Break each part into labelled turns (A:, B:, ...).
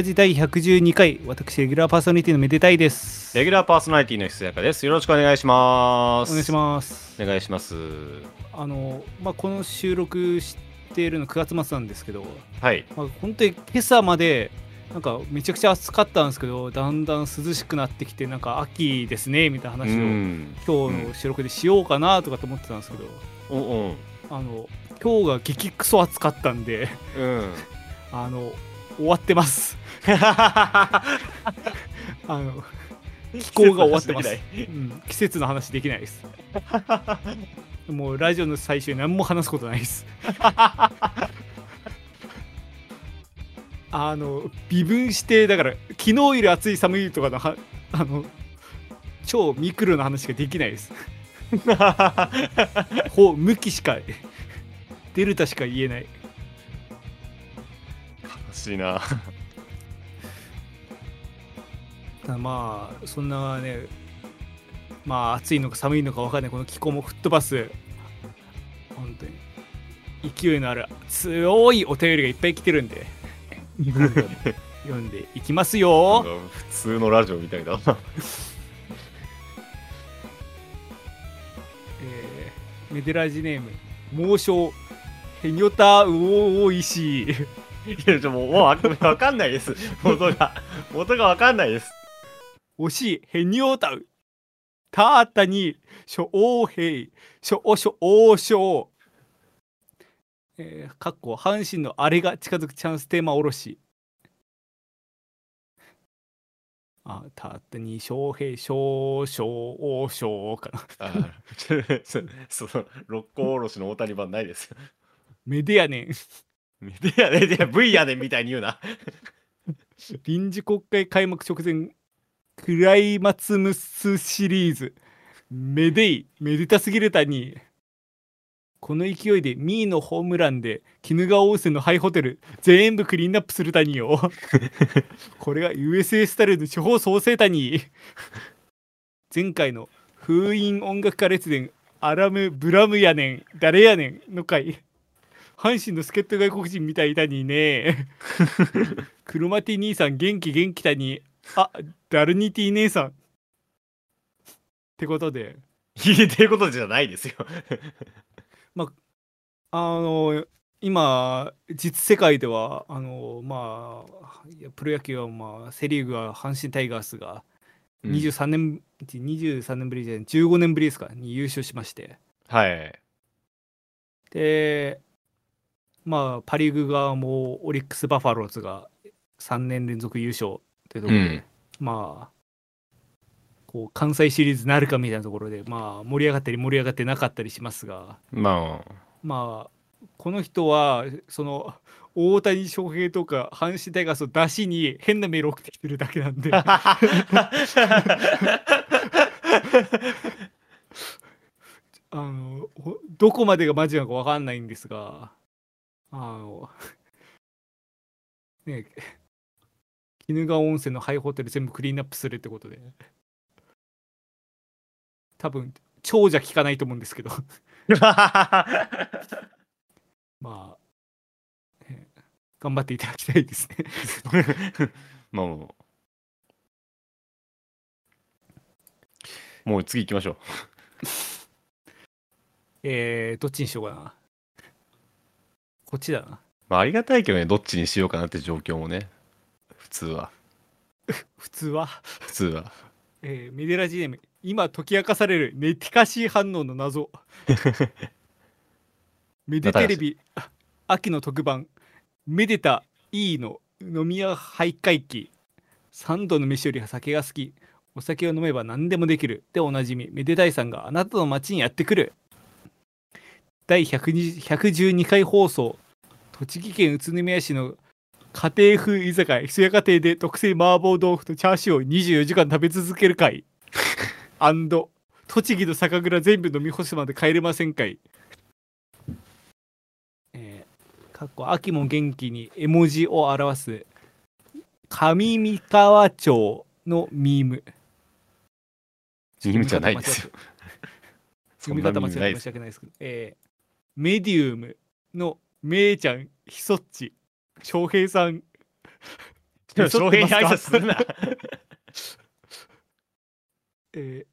A: ラジ第112回、私、レギュラーパーソナリティのめでたいです。
B: レギュラーパーソナリティのひすやかです。よろしくお願いします。
A: お願いします。
B: お願いします。
A: あの、まあ、この収録しているの9月末なんですけど、
B: はい。
A: まあ、本当に今朝まで、なんかめちゃくちゃ暑かったんですけど、だんだん涼しくなってきて、なんか秋ですね、みたいな話を、
B: ん。
A: 今日の収録でしようかなとかと思ってたんですけど、
B: おうん。
A: あの、今日が激クソ暑かったんで、
B: うん。
A: あの、終わってます。あの、気候が終わってますうん、季節の話できないです。もうラジオの最初に何も話すことないです。あの微分してだから昨日より暑い寒いとかのはあの超ミクロな話ができないです。ほう向きしかデルタしか言えない。
B: 悲しいな。
A: ただまあそんなねまあ暑いのか寒いのか分かんないこの気候も吹っ飛ばす本当に勢いのある強いお便りがいっぱい来てるんで読んでいきますよ
B: 普通のラジオみたいだな。
A: えーメデラジネーム猛暑ヘニョタウオイシー
B: いや、ちょもう、もうわわかんないです。元が。元がわかんないです。
A: 惜しいヘニョタウタータに諸王兵諸王諸王将えー、かっこ阪神のあれが近づくチャンステーマおろし。あたったに将兵少将王将かな。
B: あそ その、六甲おろしの大谷版ないですよ。
A: メディアネン
B: メディアね、いや V やねんみたいに言うな。
A: 臨時国会開幕直前クライマツムスシリーズ。メデイめでたすぎるたにこの勢いでミーのホームランで鬼怒川温泉のハイホテル全部クリーンアップするたによ。これが USA スタイルの地方創生たに前回の封印音楽家列伝アラム・ブラムやねん誰やねんの回。阪神の助っ人外国人みたいだにね。クロマティ兄さん元気元気だにあダルニティ姉さん。ってことで。
B: 言ってることじゃないですよ。
A: あの今実世界ではあのまあいやプロ野球はまあセ・リーグは阪神タイガースが
B: うん。
A: 23年、23年ぶりじゃない15年ぶりですかに優勝しまして。
B: はい。
A: でまあパ・リーグ側もオリックス・バファローズが3年連続優勝ってところで、
B: うん
A: まあこう関西シリーズなるかみたいなところでまあ盛り上がったり盛り上がってなかったりしますが
B: まあ。
A: まあこの人はその大谷翔平とか阪神タイガースを出しに変なメール送ってきてるだけなんであのほどこまでがマジなのか分かんないんですがあのね鬼怒川温泉のハイホテル全部クリーンアップするってことで多分長者聞かないと思うんですけど まあ、ね頑張っていただきたいですね
B: まあもう。もう次行きましょう。
A: えー、どっちにしようかなこっちだな
B: まあありがたいけどね、どっちにしようかなって状況もね。普通は。
A: 普通は？
B: 普通は。
A: えーメデラジネーム。今解き明かされるネティカシー反応の謎。メデテレビあ秋の特番。メデタ E の飲み屋徘徊期。3度の飯より酒が好き。お酒を飲めば何でもできる。でおなじみ。めでたいさんがあなたの街にやってくる。第120 112回放送。栃木県宇都宮市の家庭風居酒屋ひそや家庭で特製麻婆豆腐とチャーシューを24時間食べ続ける会。アンド。栃木の酒蔵全部飲み干すまで帰れませんかいえー、かっこ秋も元気に絵文字を表す。上三川町のミーム。
B: ミームじゃないですよ。
A: 読み方間違って申し訳ないですけど、えーメディウムのめいちゃんひそっち翔平さん。え
B: 翔平に挨拶するな。
A: えー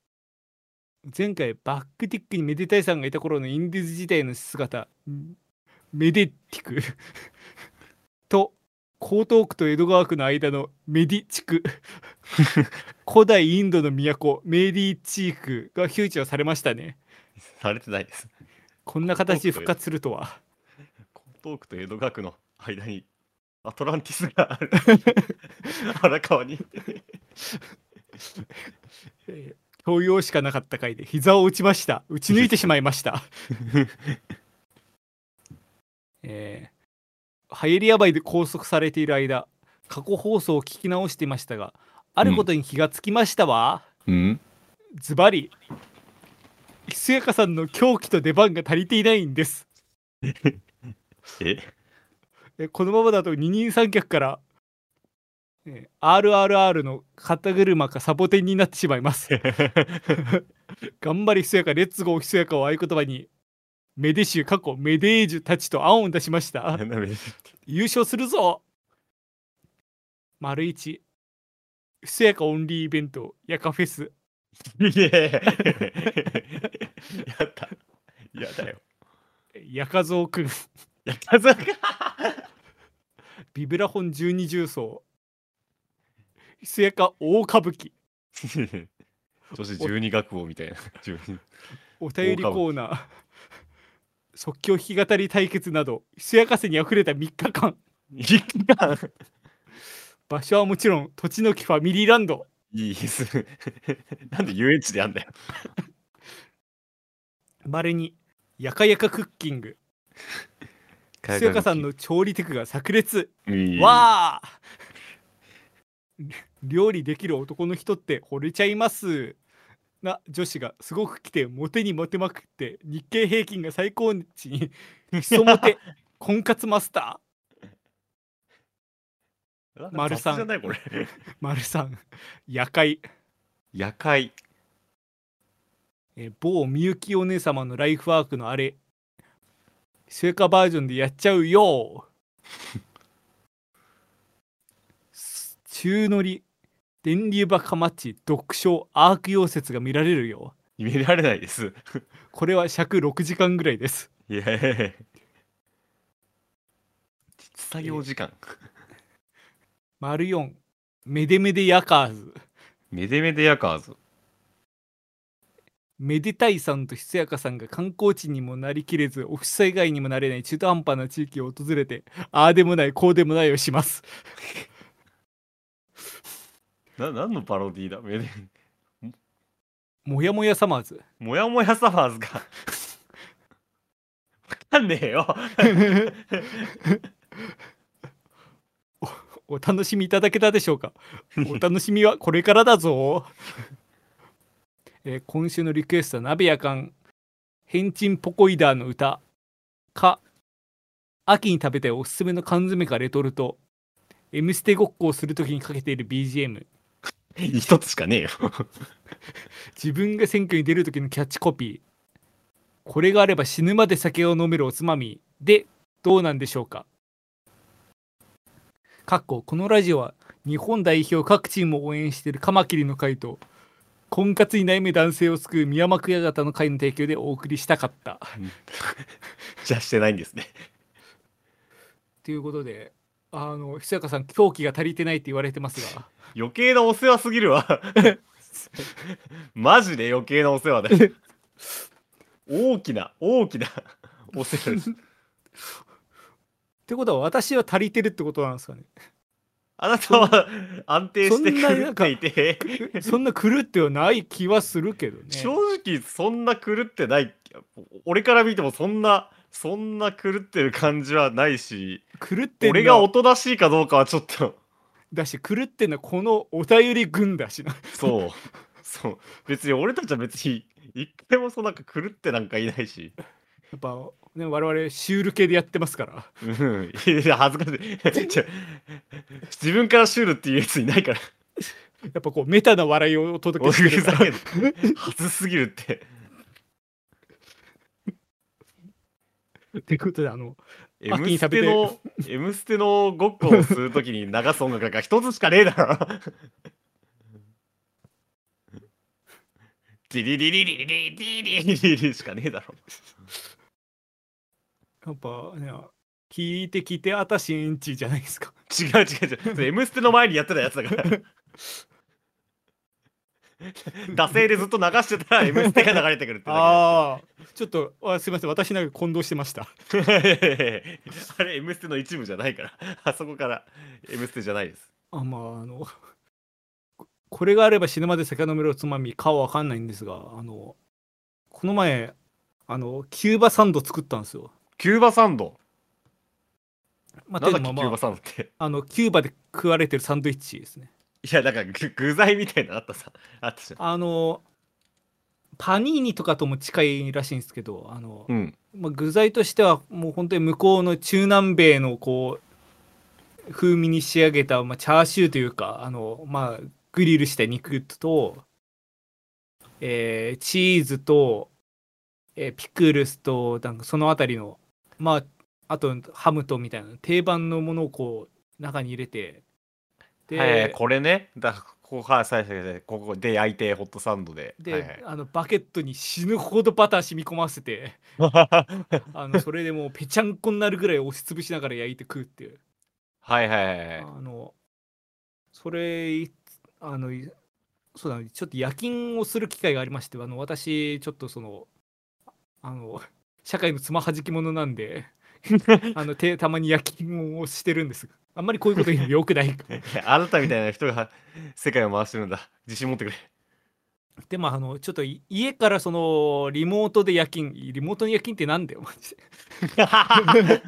A: 前回バックティックにメデタイさんがいた頃のインディーズ時代の姿。んメデティクと江東区と江戸川区の間のメディ地区古代インドの都メディ地区がフューチャーされましたね。
B: されてないです。
A: こんな形で復活するとは。
B: 江東区と江戸川区の間にアトランティスがある。荒川に。
A: えー教養しかなかった回で膝を打ちました。打ち抜いてしまいました。えー、ハイエリアバイで拘束されている間過去放送を聞き直していましたがあることに気がつきましたわ、
B: うん。
A: ズバリひすやかさんの狂気と出番が足りていないんです。
B: え？
A: えこのままだと二人三脚から、えー RRR の肩車かサボテンになってしまいます。頑張りひそやかレッツゴーひそやかを合言葉にメデシュ過去メデージュたちと案を出しました。優勝するぞ。丸一。ひそやかオンリーイベントヤカフェス。
B: いえ。やった。やだよ。
A: ヤカゾウくん
B: やったぞ。
A: ビブラホン十二重奏ひそやか大歌舞伎
B: そして十二学部みたいな。
A: お便りコーナー即興弾き語り対決などひそやかせにあふれた3日間
B: 一貫
A: 場所はもちろん土地の木ファミリーランド
B: いいです。なんで遊園地でやんだよ。
A: まれにやかやかクッキングひそやかさんの調理テクが炸裂。わあ 料理できる男の人って惚れちゃいます。な女子がすごく来てモテにモテまくって日経平均が最高値に。ひそモテ。婚活マスタ
B: なんか
A: 丸さん。丸さん。夜会。
B: 夜会。
A: えー某みゆきお姉様のライフワークのあれひそやかバージョンでやっちゃうよ。す中乗り電流爆破マッチ読書アーク溶接が見られるよ。
B: 見られないです。
A: これは尺6時間ぐらいです。
B: いやいやいや。実作業時間。
A: 丸4メデメデヤカーズ。
B: メデメデヤカーズ。
A: メデタイさんとひそやかさんが観光地にもなりきれずオフィス以外にもなれない中途半端な地域を訪れてああでもないこうでもないをします。
B: な、何のパロディだ？メデ
A: もやもやサマーズ。
B: もやもやサマーズが。わかんねえよ。
A: お楽しみいただけたでしょうか？お楽しみはこれからだぞ、えー今週のリクエストは鍋やかん。ヘンチンポコイダーの歌。か秋に食べたいおすすめの缶詰かレトルト。M ステごっこをするときにかけている BGM
B: 一つしかねえよ。
A: 自分が選挙に出る時のキャッチコピー。これがあれば死ぬまで酒を飲めるおつまみ。でどうなんでしょうか。かっここのラジオは日本代表各チームを応援しているカマキリの会と婚活に悩む男性を救う宮間クヤ型の会の提供でお送りしたかった
B: じゃあしてないんですね。
A: ということであのひそやかさん狂気が足りてないって言われてますが
B: 余計なお世話すぎるわ。マジで余計なお世話だよ。大きな、大きなお世話です。
A: ってことは私は足りてるってことなんですかね
B: あなたは安定して狂っていて、
A: そんな狂ってはない気はするけどね
B: 正直そんな狂ってない。俺から見てもそんな、そんな狂ってる感じはないし、
A: 狂って
B: 俺がおとなしいかどうかはちょっと、
A: だし狂ってんのはこのお便り軍だしな
B: そう。そう。別に俺たちは別に一回もそうなんか狂ってなんかいないし。
A: やっぱね我々シュール系でやってますから
B: うん。いや、恥ずかしい。ちょ自分からシュールっていうやついないから。
A: やっぱこうメタな笑いをお届
B: お
A: けしてるから
B: ふざけんなはずすぎるって。
A: ってことであの
B: M ス
A: 秋に食べて
B: テの、M ステのごっこをするときに流す音楽が一つしかねえだろ。ディリリリリリリリリリリリしかねえだろ。
A: やっぱね聞いて聞いてあたしんちじゃないですか
B: 違う違う違う。それ M ステの前にやってたやつだから。惰性でずっと流してたら M ステが流れてくるってだ
A: ああちょっとあすいません私なんか混同してました
B: あれ M ステの一部じゃないから。あそこから M ステじゃないです。
A: あまああのここれがあれば死ぬまで酒飲めるおつまみかはわかんないんですがあのこの前あのキューバサンド作ったんですよ
B: キューバサンド。
A: まあ
B: なんだっけ、キューバサンドって。
A: あのキューバで食われてるサンドイッチですね
B: いや、だから具具材みたいなのあったさ。あったじゃん。
A: あのパニーニとかとも近いらしいんですけどあの、
B: うん。
A: まあ、具材としてはもう本当に向こうの中南米のこう風味に仕上げた、まあ、チャーシューというかあの、まあ、グリルした肉と、えーチーズと、えーピクルスとなんかそのあたりのまああとハムとみたいな定番のものをこう中に入れてで,、
B: はいはい、これね。だここはい最初でここで焼いてホットサンドで。
A: で、
B: はいはい
A: あのバケットに死ぬほどバター染み込ませて あのそれでもうぺちゃんこになるぐらい押しつぶしながら焼いて食うっていう。
B: はいはいはいはい。
A: あのそれいあのいそうだねちょっと夜勤をする機会がありましてあの私ちょっとそのあの社会のつまはじき者なんで あのてたまに夜勤をしてるんですあんまりこういうこと言うのよくない。
B: あなたみたいな人が世界を回してるんだ。自信持ってくれ。
A: でもあのちょっとい家からそのリモートで夜勤。リモートの夜勤ってなんだよマジで。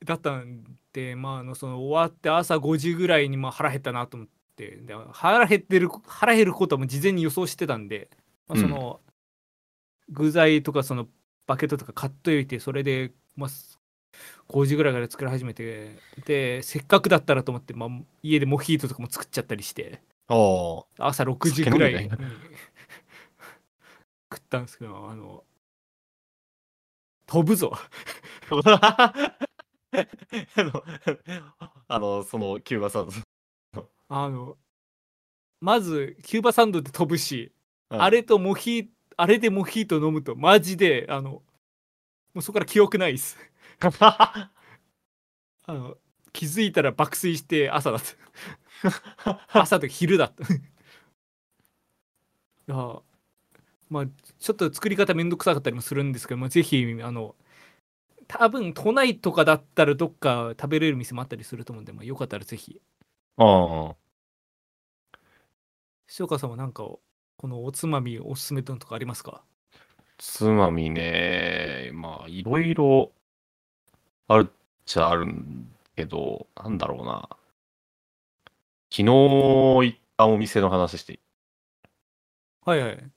A: だったんでまああのその終わって朝5時ぐらいにまあ腹減ったなと思って。で腹減ってる腹減ることはもう事前に予想してたんで、まあ、その、具材とかそのバケットとか買っといてそれで、まあ、5時ぐらいから作り始めてでせっかくだったらと思って、まあ、家でモヒートとかも作っちゃったりして朝6時ぐらいに食ったんですけどあの飛ぶぞ。
B: あの、あの、そのキューバサンド。
A: あのまずキューバサンドで飛ぶし、
B: うん。
A: あれとモヒーあれでモヒート飲むとマジであのもうそこから記憶ないです。あの気づいたら爆睡して朝だった。朝と昼だった。いやまあちょっと作り方めんどくさかったりもするんですけど、まあ、ぜひあの多分都内とかだったらどっか食べれる店もあったりすると思うんで、まあ、よかったらぜひ。
B: うん
A: 塩川さんはなんかこのおつまみおすすめのとかありますか？
B: つまみね、まあ、いろいろあるっちゃあるんけど、なんだろうな。昨日行ったお店の話していい？
A: はいはい。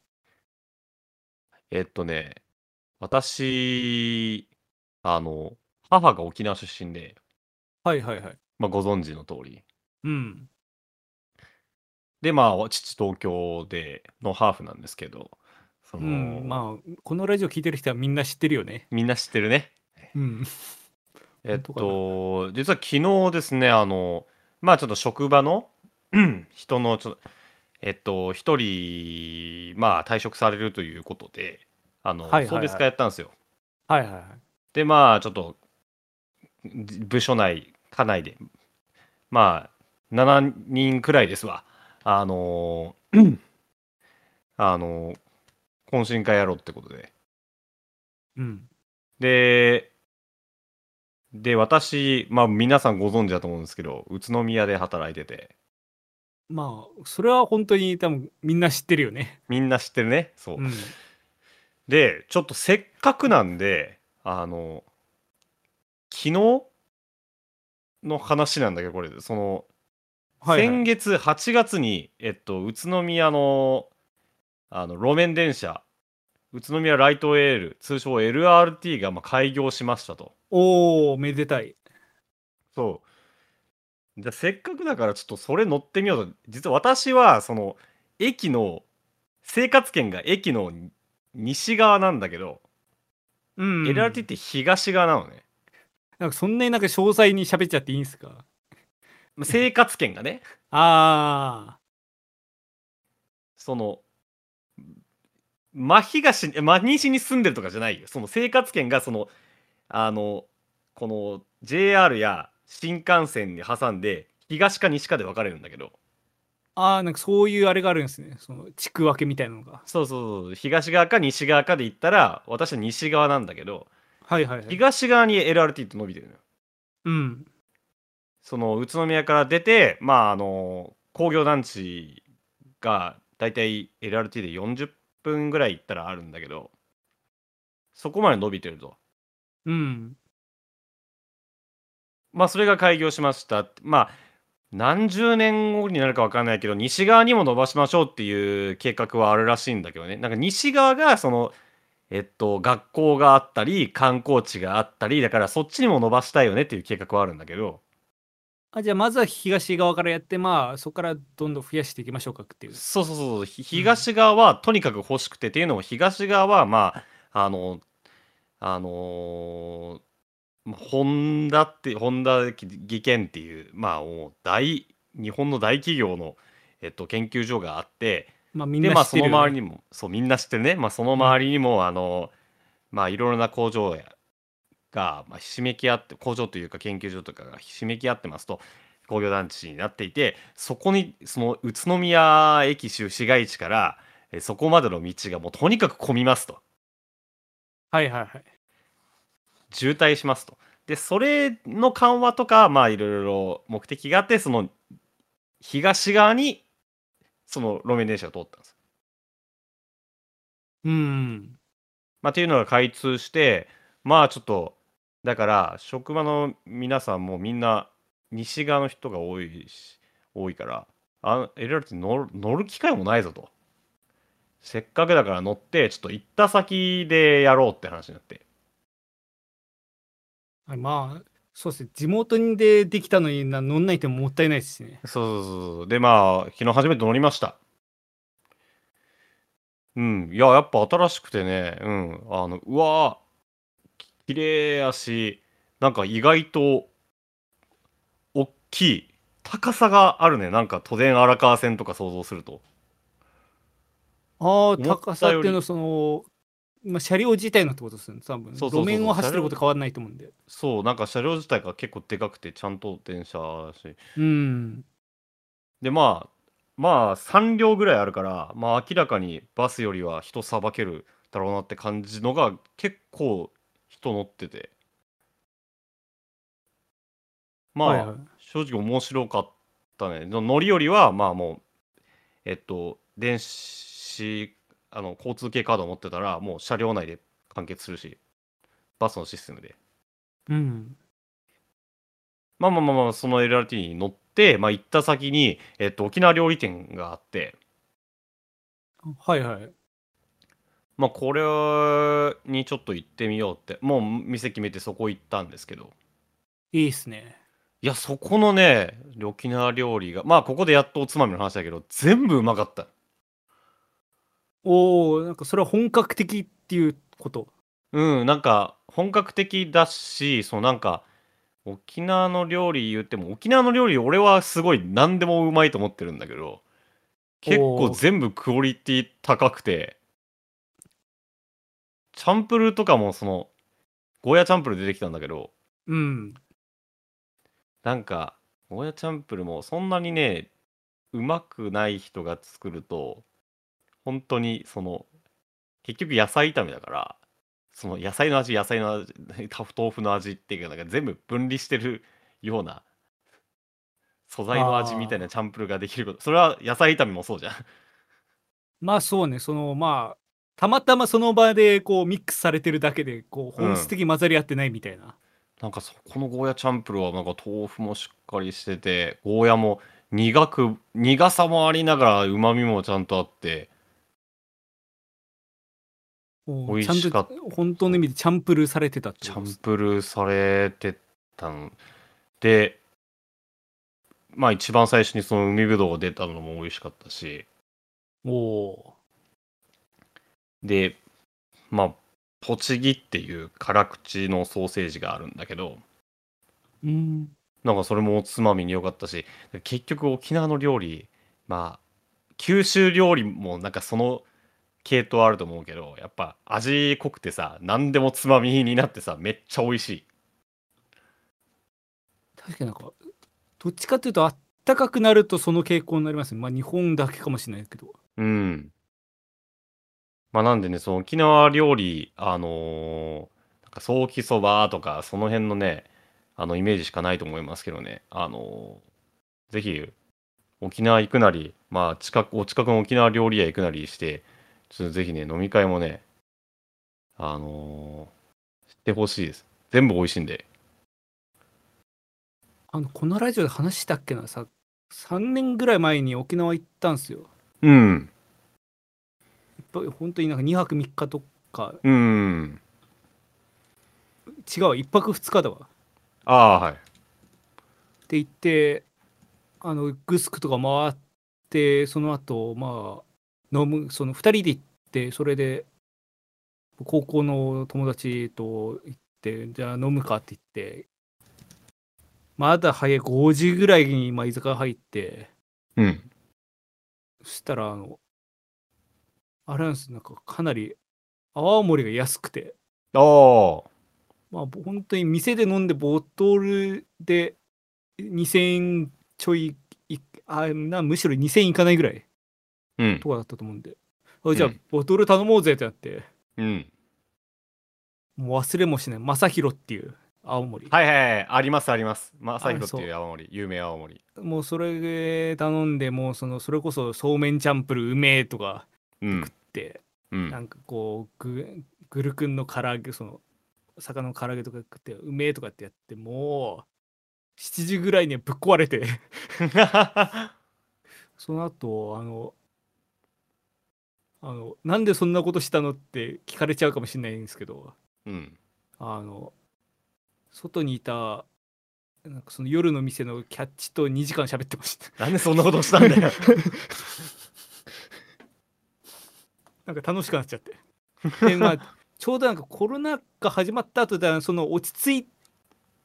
B: えっとね、私、あの、母が沖縄出身で、
A: はいはいはい。
B: まあ、ご存知の通り。
A: うん
B: で、まあ、父東京でのハーフなんですけど、その、
A: うんまあこのラジオ聞いてる人はみんな知ってるよね
B: みんな知ってるね。
A: うん
B: えっと、実は昨日ですね、あの、まあちょっと職場のう ん人のちょっと、えっと、一人、まあ退職されるということで、あの、
A: はいはいはい
B: 送別会やったんですよ。
A: はいはいはい
B: で、まあちょっと、じ部署内、課内で、まあ7人くらいですわ。あの、あの、懇親会やろうってことで。
A: うん
B: で、で、私、まあ皆さんご存知だと思うんですけど、宇都宮で働いてて、
A: まあそれは本当に多分みんな知ってるよね
B: みんな知ってるね？そう。
A: うん
B: で、ちょっとせっかくなんで、あの、昨日の話なんだけど、これ、その、
A: はいはい
B: 先月8月に、えっと、宇都宮のあの路面電車、宇都宮ライトエール、通称 LRT がまあ開業しましたと。
A: おおめでたい
B: そう。じゃあせっかくだからちょっとそれ乗ってみようと。実は私はその駅の生活圏が駅の西側なんだけど、
A: うん
B: LRT って東側なのね。
A: なんかそんなになんか詳細に喋っちゃっていいんですか？
B: 生活圏がね、
A: あ
B: その、真東、え真西に住んでるとかじゃないよ。その生活圏が、その、あの、この JR や新幹線に挟んで、東か西かで分かれるんだけど、
A: あ、ああ、なんかそういうあれがあるんですね。その地区分けみたいなのが。
B: そうそうそう、東側か西側かで言ったら、私は西側なんだけど、
A: はいはいはい。
B: 東側に LRT って伸びてるのよ。
A: うん。
B: その宇都宮から出て、まあ、あの工業団地がだいたい LRT で40分ぐらい行ったらあるんだけどそこまで伸びてると
A: うん。
B: まあそれが開業しました。まあ何十年後になるか分かんないけど西側にも伸ばしましょうっていう計画はあるらしいんだけどね。なんか西側がそのえっと学校があったり観光地があったりだからそっちにも伸ばしたいよねっていう計画はあるんだけど
A: あじゃあまずは東側からやってまあそこからどんどん増やしていきましょうかっていう。
B: そうそうそうひ東側はとにかく欲しくてっていうのも東側はまああのあのーまあホンダってホンダ技研っていうまあ大日本の大企業の、えっと、研究所があって
A: まあみん
B: でまあその
A: な知ってるよ、ね。
B: 周りにもそうみんな知ってるね、まあ、その周りにも、あのまあいろいろな工場やが、まあ、ひしめき合って工場というか研究所とかがひしめき合ってますと工業団地になっていてそこにその宇都宮駅周市街地からえそこまでの道がもうとにかく混みますと
A: はいはいはい。
B: 渋滞しますとでそれの緩和とかまあいろいろ目的があってその東側にその路面電車が通ったんです
A: うん。
B: まあ、っていうのが開通してまあちょっとだから職場の皆さんもみんな西側の人が多いし多いからあ LRT 乗る乗る機会もないぞと。せっかくだから乗ってちょっと行った先でやろうって話になって。
A: はいまあそうですね。地元にでできたのにな乗んないってもったいないですしね。
B: そうそうそうでまあ昨日初めて乗りました。うん。いややっぱ新しくてね。うん。あのうわ綺麗やしなんか意外と大きい高さがあるね。なんか都電荒川線とか想像すると。
A: ああ、高さっていうのはその、まあ、車両自体のってことですね。多分
B: そうそうそうそう。
A: 路面を走ってること変わらないと思うんで。
B: そう。なんか車両自体が結構でかくてちゃんと電車だし。
A: うん。
B: でまあまあ3両ぐらいあるからまあ明らかにバスよりは人さばけるだろうなって感じのが結構人乗ってて。まあ、
A: はいはい。
B: 正直面白かったね。の乗りよりはまあもうえっと電子あの交通系カードを持ってたらもう車両内で完結するしバスのシステムで。
A: うん。
B: まあまあまあまあその LRT に乗って、まあ、行った先に、えっと、沖縄料理店があって。
A: はいはい。
B: まあこれにちょっと行ってみようってもう店決めてそこ行ったんですけど
A: いいっすね。
B: いやそこのね沖縄料理がまあここでやっとおつまみの話だけど全部うまかった
A: おおなんかそれは本格的っていうこと？
B: うんなんか本格的だしそのなんか沖縄の料理言っても沖縄の料理俺はすごい何でもうまいと思ってるんだけど結構全部クオリティ高くてチャンプルーとかもそのゴーヤチャンプルー出てきたんだけど
A: うん。
B: なんかゴーヤチャンプルーもそんなにねうまくない人が作ると本当にその結局野菜炒めだからその野菜の味野菜の味 豆腐の味っていうかなんか全部分離してるような素材の味みたいなチャンプルーができること。それは野菜炒めもそうじゃん。
A: まあそうね、そのまあ、たまたまその場でこうミックスされてるだけで、こう
B: うん
A: 本質的に混ざり合ってないみたいな。
B: なんかそこのゴーヤチャンプルーはなんか豆腐もしっかりしててゴーヤも苦く苦さもありながらうまみもちゃんとあって。美味しかっ
A: ちゃんと本当の意味でチャンプルーされてた
B: チャンプルーされてたの。でまあ一番最初にその海ぶどうが出たのも美味しかったし。
A: おお
B: でまあ栃木っていう辛口のソーセージがあるんだけど
A: うん。
B: なんかそれもおつまみに良かったし結局沖縄の料理まあ九州料理もなんかその系統あると思うけどやっぱ味濃くてさ何でもつまみになってさめっちゃ美味しい。
A: 確かになんかどっちかっていうとあったかくなるとその傾向になりますね。まあ日本だけかもしれないけど。
B: うんまあなんでねその沖縄料理あのーなんかソーキそばとかその辺のねあのイメージしかないと思いますけどね。あのーぜひ沖縄行くなりまあ近くお近くの沖縄料理屋行くなりしてちょっとぜひね飲み会もねあのー知ってほしいです。全部美味しいんで。
A: あのこのラジオで話したっけなさ3年ぐらい前に沖縄行ったんですよ。
B: うん
A: 本当になんか2泊3日とか。
B: うん。
A: 違うわ1泊2日だわ。
B: ああはい。
A: って言ってあのグスクとか回ってその後まあ飲むその2人で行ってそれで高校の友達と行ってじゃあ飲むかって言って。まだ早い5時ぐらいにまあ居酒屋入って。
B: うん。
A: そしたらあのあれなんですなんかかなり泡盛が安くて。
B: ああ
A: まあ本当に店で飲んでボトルで2000円ちょいいあなむしろ2000円いかないぐらい
B: うん。
A: とかだったと思うんで。あじゃあ
B: うん。
A: ボトル頼もうぜってなって。
B: うん。
A: もう忘れもしない。正弘っていう青森、
B: はいはいはいありますあります。まさひろっていう青森。有名青森。
A: もうそれで頼んでもうそのそれこそそうめんチャンプルうめえとか
B: うん
A: って
B: うん。
A: なんかこうググルクンの唐揚げその魚の唐揚げとか食ってうめえとかってやってもう7時ぐらいにはぶっ壊れて。その後あのあのなんでそんなことしたのって聞かれちゃうかもしれないんですけど
B: うん。
A: あの外にいたなんかその夜の店のキャッチと2時間喋ってました。
B: なんでそんなことしたんだよ
A: なんか楽しくなっちゃって。でまあ ちょうどなんかコロナが始まった後でその落ち着い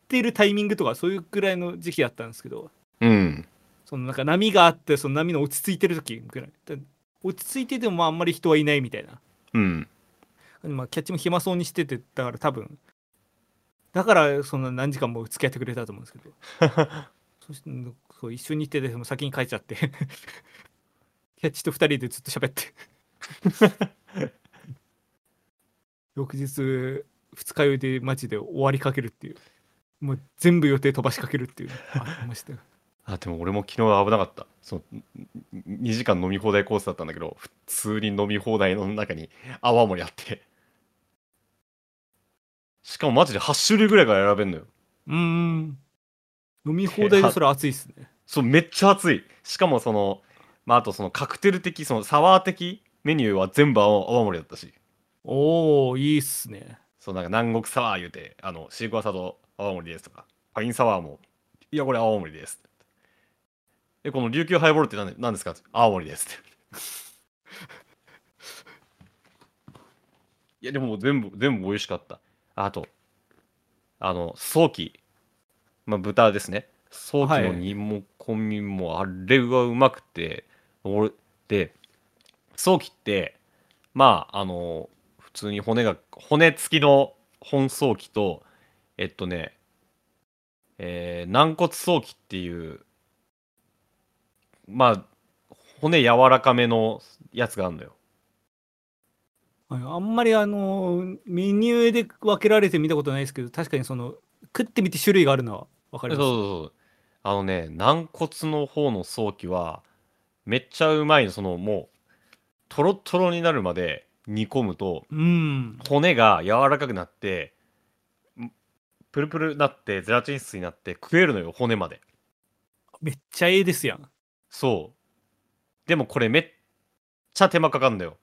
A: てるタイミングとかそういうぐらいの時期だったんですけど。
B: うん。
A: そのなんか波があってその波の落ち着いてる時ぐらいで落ち着いててもまああんまり人はいないみたいな。
B: うん。
A: まあ、キャッチも暇そうにしててだから多分だからそんな何時間も付き合ってくれたと思うんですけど。そしてそう一緒にいてでも先に帰っちゃって。キャッチと2人でずっと喋って翌日二日酔いでマジで終わりかけるっていう。もう全部予定飛ばしかけるっていう。のありましたよ。
B: あでも俺も昨日危なかった。そう2時間飲み放題コースだったんだけど普通に飲み放題の中に泡盛あって。しかもマジで8種類ぐらいから選べんのよ。
A: うーん。飲み放題でそれ熱いっすね。
B: そうめっちゃ熱い。しかもそのまああとそのカクテル的そのサワー的メニューは全部泡泡盛だったし。
A: おおいいっすね。
B: そうなんか南国サワー言うてあのシークワーサード泡盛ですとかパインサワーもいやこれ泡盛ですえこの琉球ハイボールって何で何ですか？泡盛ですって。いやでも全部全部美味しかった。あとあの早期まあ豚ですね。早期の煮も込みもあれがうまくて、俺で早期ってまああの普通に骨が骨付きの本早期とえっとねえー軟骨早期っていうまあ骨柔らかめのやつがあるのよ。
A: はいあんまりあのメニューで分けられて見たことないですけど確かにその食ってみて種類があるのは分かります。
B: そうそうそうあのね軟骨の方の早期はめっちゃうまいの。そのもうトロットロになるまで煮込むと
A: うん。
B: 骨が柔らかくなってんプルプルなってゼラチン質になって食えるのよ骨まで。
A: めっちゃええですやん。
B: そう。でもこれめっちゃ手間かかんだよ。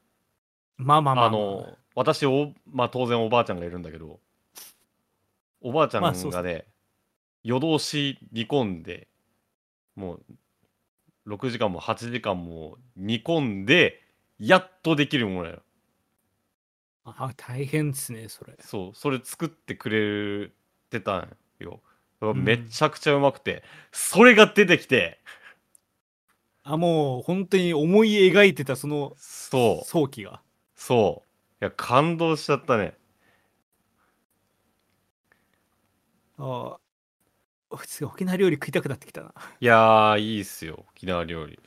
A: まあまあまあ、
B: あの私お、まあ、当然おばあちゃんがいるんだけどおばあちゃんがね、
A: そう
B: 夜通し煮込んでもう6時間も8時間も煮込んでやっとできるものだよ。
A: あ大変ですねそれ。
B: そうそれ作ってくれてたんよ。
A: ん。
B: めちゃくちゃうまくて、それが出てきて、
A: あもう本当に思い描いてたその
B: そう、
A: 早期が。
B: そう。いや、感動しちゃったね。
A: ああ普通に沖縄料理食いたくなってきたな。い
B: やー、いいっすよ、沖縄料理。い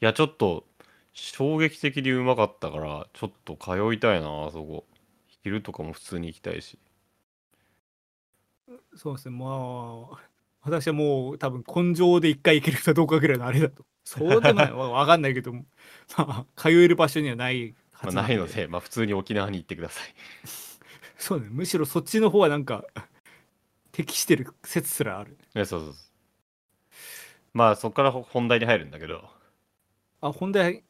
B: や、ちょっと、衝撃的にうまかったから、ちょっと通いたいな、あそこ。昼とかも普通に行きたいし。
A: そうですねまあ私はもう多分根性で一回行けるかどうかぐらいのあれだとそうでもないわ わかんないけどまあ通える場所にはないは
B: まあ、
A: ずなん
B: ないので、まあ、普通に沖縄に行ってください。
A: そうねむしろそっちの方はなんか適してる説すらある
B: ね、そうそうそう。まあ、そこから本題に入るんだけど。
A: あ本題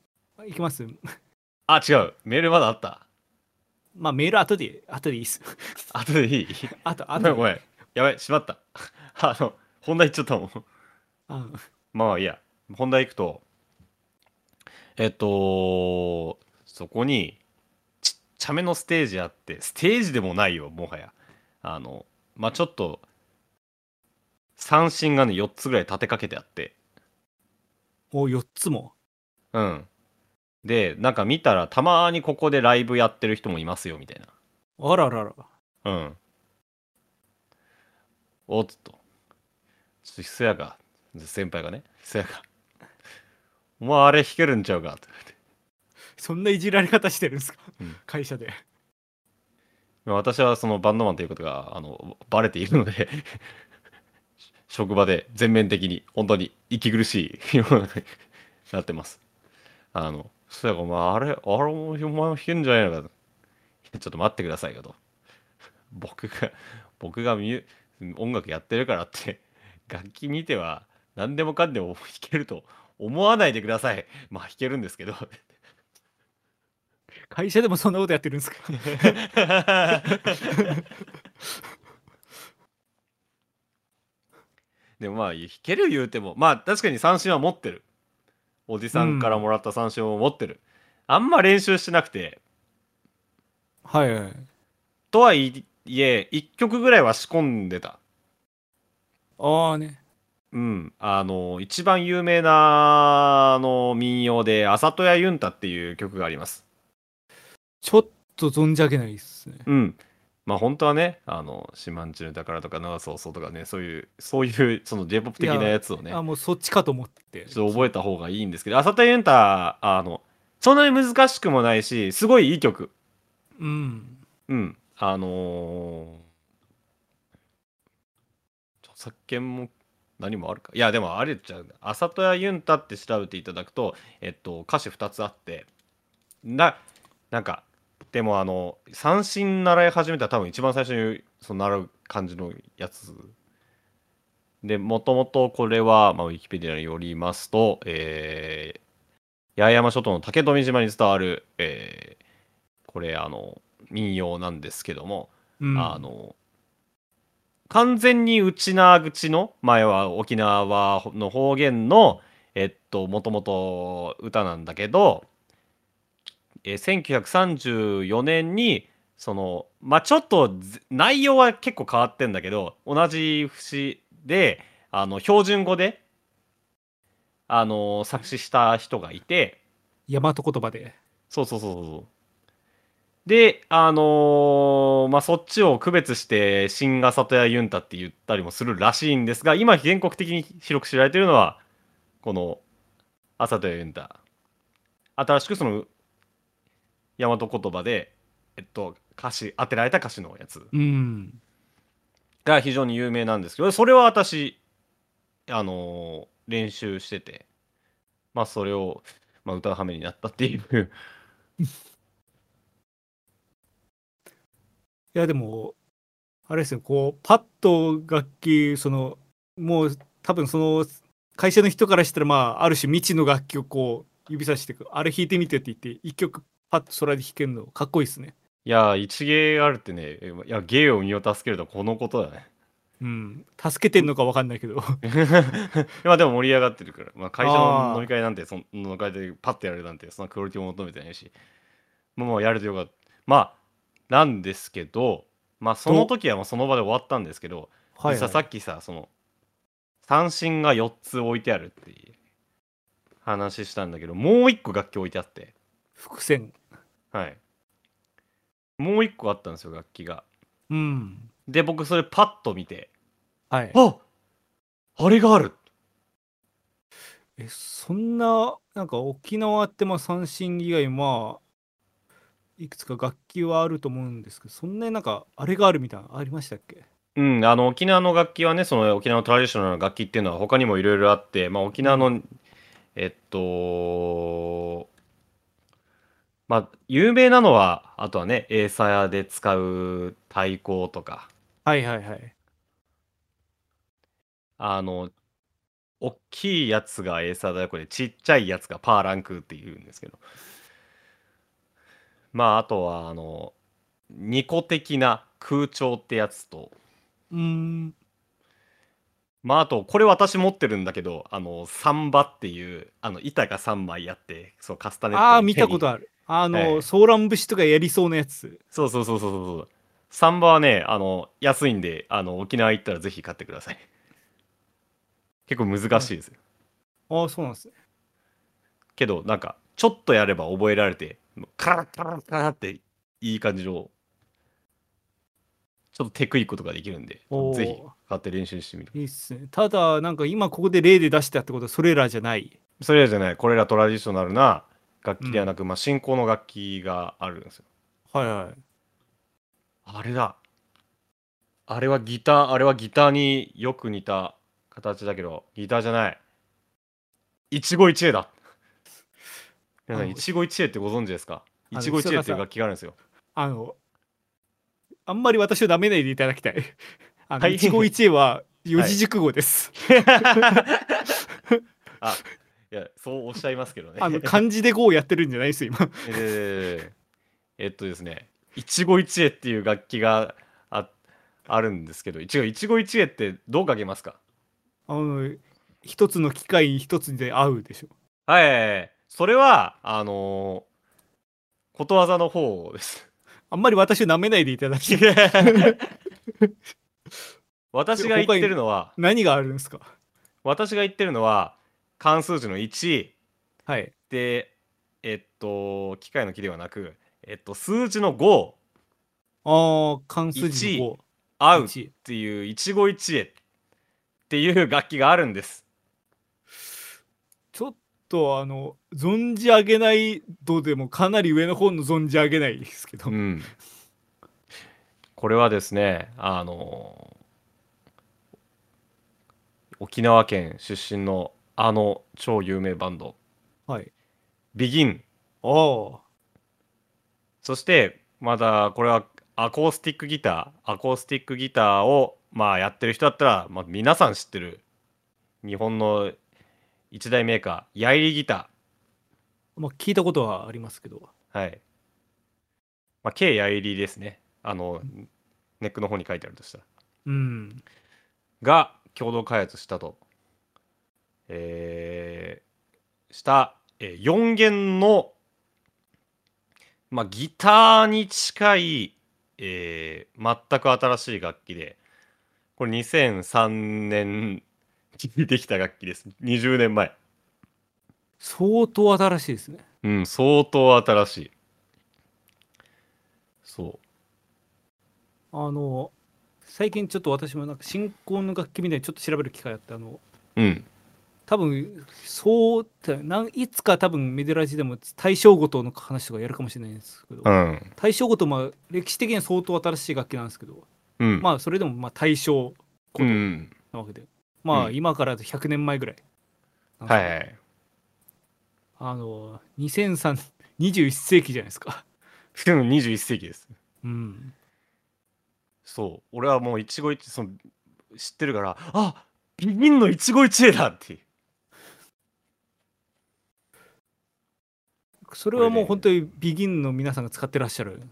A: いきます
B: あ、違う。メールまだあった。
A: まあメール後で後でいいっす
B: 後でいい？
A: あとあと
B: ごめんごめん。やばい、しまった。あの、本題言っちゃったもん。
A: あ
B: まあいいや、本題行くと、えっと、そこにちっちゃめのステージあって、ステージでもないよ、もはや。あの、まあちょっと、三振がね、4つぐらい立てかけてあって、
A: お4つも？
B: うん。で、なんか見たら、たまにここでライブやってる人もいますよ、みたい
A: あららら
B: な。うん。おっと。ちょっと、せやが、先輩がね、せやが、お前あれ弾けるんちゃうか？って言われて。
A: そんないじられ方してるんですか、
B: うん
A: 会社で
B: 私はそのバンドマンということがあのバレているので職場で全面的に本当に息苦しい世の中になってますあのそやかお前あれあれお前弾けんじゃないのか ちょっと待ってくださいよと。僕が僕がミュ音楽やってるからって 楽器見ては何でもかんでも弾けると思わないでください。まあ弾けるんですけど。
A: 会社でもそんなことやってるんですか？
B: でもまあ弾ける言うてもまあ確かに三振は持ってるおじさんからもらった三振を持ってる、あんま練習してなくて。
A: はいはい。
B: とはいえ1曲ぐらいは仕込んでた。
A: ああね。
B: うん。あの一番有名なあの民謡で「あさとやユンタ」っていう曲があります。
A: ちょっと存じ上げないですね。
B: うんまあ本当はねあの「四万十の宝」とか「長そうそう」とかねそういうそういうその j p o p 的なやつをね
A: あもうそっちかと思って
B: ちょっと覚えた方がいいんですけど、浅田ユンタ、あの、そんなに難しくもないし、すごいいい曲。
A: うん
B: うん。あのー著作権も何もあるか。いや、でもあれじゃう。浅田ユンタって調べていただくと、えっと、歌詞2つあって、な、なんか、でもあの、三振習い始めたら多分一番最初にその習う感じのやつ。で、もともとこれは、まあ、ウィキペディアによりますと、えー、八重山諸島の竹富島に伝わる、えーこれ、あの、民謡なんですけども、
A: うん。
B: あの、完全に内縄口の、前は沖縄の方言の、えっと、もともと歌なんだけど、えー1934年に、その、まあちょっとず内容は結構変わってんだけど、同じ節で、あの、標準語で、あの、作詞した人がいて、
A: 大和言葉で
B: そうそうそうそう。で、あのーまあ、そっちを区別して、新が里やユンタって言ったりもするらしいんですが、今全国的に広く知られているのは、この、朝とやユンタ。新しくその、大和言葉で、えっと、歌詞、当てられた歌詞のやつ
A: うん
B: が非常に有名なんですけど、それは私、あのー練習してて、まあ、それを、まあ、歌う羽目になったっていう。
A: いやでもあれですよこうパッと楽器そのもう多分その会社の人からしたらまあある種未知の楽器をこう指さしてあれ弾いてみてって言って一曲パッとそれで弾けるのかっこいいですね。
B: いやー、一芸あるってね、いや、芸を身を助けるとはこのことだね。
A: うん。助けてんのか分かんないけど。
B: まあでも盛り上がってるから、まあ、会社の飲み会なんて、その飲み会でパッとやるなんて、そんなクオリティを求めてないし、もうやれてよかった。まあ、なんですけど、まあその時はもうその場で終わったんですけど、
A: はい、
B: でささっきさその三振が4つ置いてあるっていう話したんだけどもう1個楽器置いてあって
A: 伏線。
B: はい。もう1個あったんですよ楽器が。
A: うん。
B: で僕それパッと見て。
A: はい。
B: ああれがある。
A: え、そんな、なんか沖縄ってまあ三振以外、まあ、いくつか楽器はあると思うんですけど、そんなになんか、あれがあるみたいなのありましたっけ？
B: うん、あの沖縄の楽器はねその沖縄のトラディショナルな楽器っていうのは他にもいろいろあって、まあ、沖縄のえっとまあ有名なのはあとはねエーサーで使う太鼓とか
A: はいはいはい。
B: あの大きいやつがエーサー太鼓でちっちゃいやつがパーランクっていうんですけどまああとはあの2個的な空調ってやつと
A: うーん。
B: まああとこれ私持ってるんだけどあのサンバっていうあの板が3枚あってそうカスタネット
A: ああ、
B: に
A: 見たこと
B: あ
A: ある。あの、
B: はい
A: ソーラン節とかやりそうなやつ。
B: そうそうそうそうそうそうサンバはねあの安いんであの沖縄行ったらぜひ買ってください 結構難しいですよ、
A: ああ、そうなんですね。
B: けどなんかちょっとやれば覚えられてカラッカラッカラッっていい感じのちょっとテクニックとかできるんで
A: おー
B: ぜひ買って練習してみる
A: いいっすね。ただ、なんか今ここで例で出したってことはそれらじゃない。
B: それらじゃないこれらトラディショナルな楽器ではなく、まあ進行の楽器があるんですよ。
A: はいはい。
B: あれだ。あれはギターあれはギターによく似た形だけどギターじゃない。一期一会だ。皆さん一期一会ってご存知ですか？一期一会っていう楽器があるんですよ。
A: あの、あんまり私を舐めないでいただきたい。あの、
B: はい。
A: 一期一会は四字熟語です。
B: あいやそうおっしゃいますけどね
A: あの、漢字で語をやってるんじゃないですよ、今。
B: えーえっとですね一期一会っていう楽器がああるんですけど一期一会一会ってどう書けますか？
A: あの、一つの機械に一つで合うでしょ。
B: はいそれはあのーことわざの方です
A: あんまり私を舐めないでいただき。
B: 私が言ってるのは
A: 何があるんですか？
B: 私が言ってるのは漢数字の1
A: はい。
B: でえっと機械の木ではなくえっと数字の5
A: ああ、関数字の
B: 合うっ
A: 1。
B: ていう一期一会。っていう楽器があるんです。
A: ちょっとあの、存じ上げない度でもかなり上の方の存じ上げないですけど。
B: うん。これはですねあの沖縄県出身のあの超有名バンド。
A: はい。
B: ビギン
A: ああ。
B: そしてまだこれはアコースティックギター。アコースティックギターをまあやってる人だったら、まあ、皆さん知ってる。日本の一大メーカーヤイリギタ
A: まあ、聞いたことはありますけど。
B: ーはい。まあ K ヤイリですね。あのネックの方に書いてあるとしたら。
A: うん。
B: が共同開発したとえーした、えー4弦のまあギターに近い、えー全く新しい楽器でこれ2003年にできた楽器です。20年前。
A: 相当新しいですね。
B: うん相当新しい。そ
A: あの、最近ちょっと私もなんか新興の楽器みたいにちょっと調べる機会あって、あの、
B: ううん
A: 多分そうなんいつか多分メデラジでも大正ごとの話とかやるかもしれないんですけど、
B: うん。
A: 大正ごとまあ歴史的には相当新しい楽器なんですけど、
B: うん。
A: まあそれでもまあ大正ごと
B: うん
A: なわけで、まあ
B: うん。
A: 今から100年前ぐらい
B: はいはい。
A: あの2003 21世紀じゃないですか。
B: しかも21世紀です。
A: うん。
B: そう。俺はもう一期一会その知ってるからあビギンの一期一会だっていう
A: それはもう
B: こ
A: 本当にビギンの皆さんが使ってらっしゃる。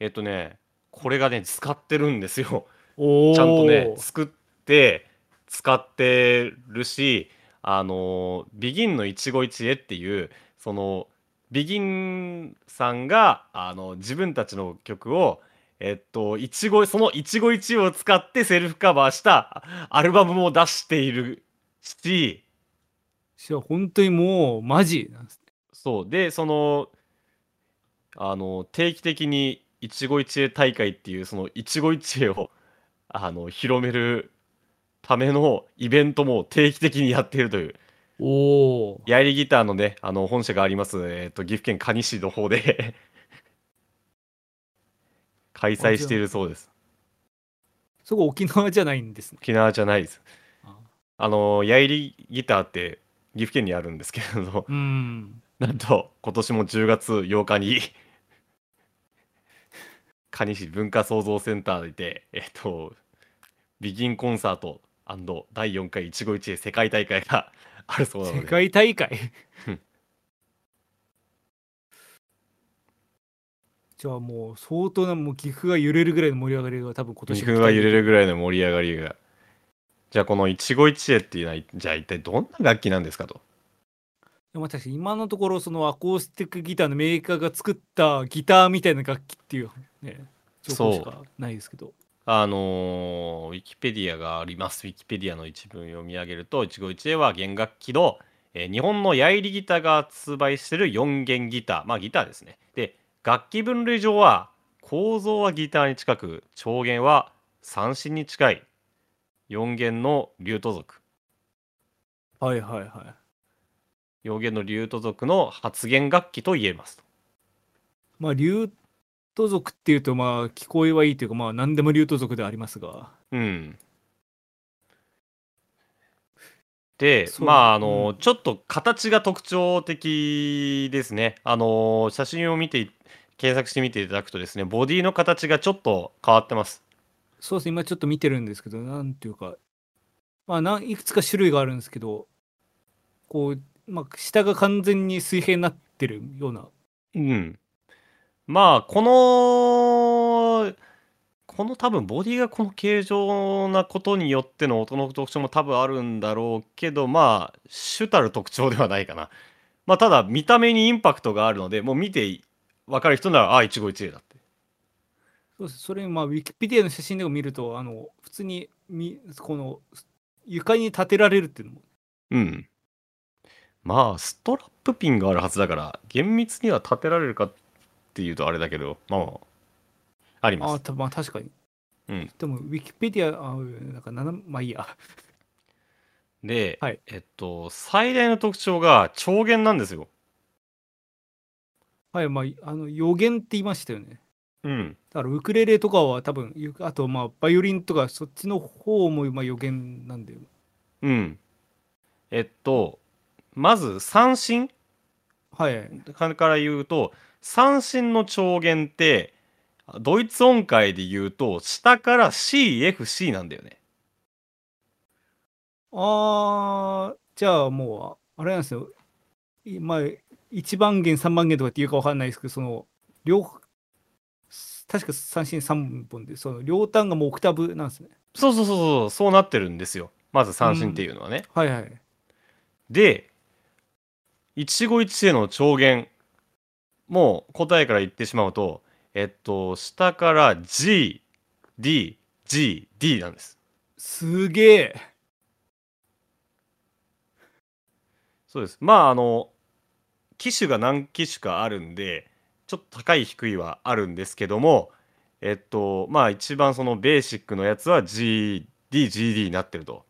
B: えっとねこれがね使ってるんですよ。ちゃんとね作って使ってるしあのビギンの一期一会っていうそのビギンさんがあの自分たちの曲を、えっと、一期、その一期一会を使ってセルフカバーしたアルバムも出しているし、
A: 本当にもうマジなんです。ね。
B: そう。で、その、あの、定期的に一期一会大会っていう、その一期一会を、あの、広めるためのイベントも定期的にやっているという。
A: おお。
B: ヤイリギターのね、あの、本社があります、えっと、岐阜県可児市の方で 開催しているそうです。
A: そこ沖縄じゃないんですね。
B: 沖縄じゃないです。
A: あ
B: あの、ヤイリギターって岐阜県にあるんですけれど、
A: うん。
B: なんと今年も10月8日に 蟹市文化創造センターで、えっと、ビギンコンサート第4回一期一会世界大会が あるそうなの
A: 世
B: で、
A: 界大会？
B: うん。
A: じゃあもう相当なもう岐阜が揺れるぐらいの盛り上がりが多分今年
B: 岐阜が揺れるぐらいの盛り上がりが。じゃあこの一期一会っていうのは、じゃあ一体どんな楽器なんですかと。
A: でも確かに今のところそのアコースティックギターのメーカーが作ったギターみたいな楽器っていうね情報しかないですけど
B: あのーウィキペディアがあります。ウィキペディアの一文読み上げると、一期一会は弦楽器の、えー日本のヤイリギターが発売している4弦ギター。まあギターですね。で、楽器分類上は、構造はギターに近く、調弦は三振に近い4弦のリュート族。
A: はいはいはい
B: 4弦のリュート族の発弦楽器と言えますと。
A: まあリュート族っていうとまあ聞こえはいいというかまあ何でもリュート族ではありますが
B: うん。で、まあ、あの、
A: うん
B: ちょっと形が特徴的ですね。あの、写真を見てい、検索してみていただくとですね、ボディの形がちょっと変わってます。
A: そうですね今ちょっと見てるんですけどなんていうかまあいくつか種類があるんですけどこうまあ下が完全に水平になってるような
B: うん。まあ、この、この多分ボディがこの形状なことによっての音の特徴も多分あるんだろうけど、まあ、主たる特徴ではないかな。まあ、ただ見た目にインパクトがあるので、もう見て分かる人なら、あ、一期一会だって。
A: そうですそれまあウィキペディアの写真でも見るとあの普通にみこの床に立てられるっていうのも
B: うん。まあ、ストラップピンがあるはずだから、厳密には立てられるかっていうとあれだけど、まあ、あります。
A: あたまあ確かに
B: うん。
A: でもウィキペディアあなんかまあいいや
B: で、
A: はい
B: えっと、最大の特徴が調弦なんですよ。
A: はいまああの予言って言いましたよね
B: うん。
A: だからウクレレとかは多分ゆあとまあバイオリンとかそっちの方もまあ予言なんで
B: うん。えっと、まず三振？
A: はい
B: から言うと、三振の調弦って、ドイツ音階で言うと、下から CFC なんだよね。
A: あーじゃあもうあれなんですよいまあ1番弦3番弦とかっていうかわかんないですけどその両確か三振3本でその両端がもうオクタブなんですね
B: そうそうそうそう、そうなってるんですよ。まず三振っていうのはね。
A: はいはい
B: で、一期一会の調弦、もう答えから言ってしまうと、えっと、下から G、D、G、D なんです。
A: すげえ
B: そうです。まあ、あの、機種が何機種かあるんで、ちょっと高い低いはあるんですけども、えっと、まあ、一番そのベーシックのやつは G、D、GD になってると。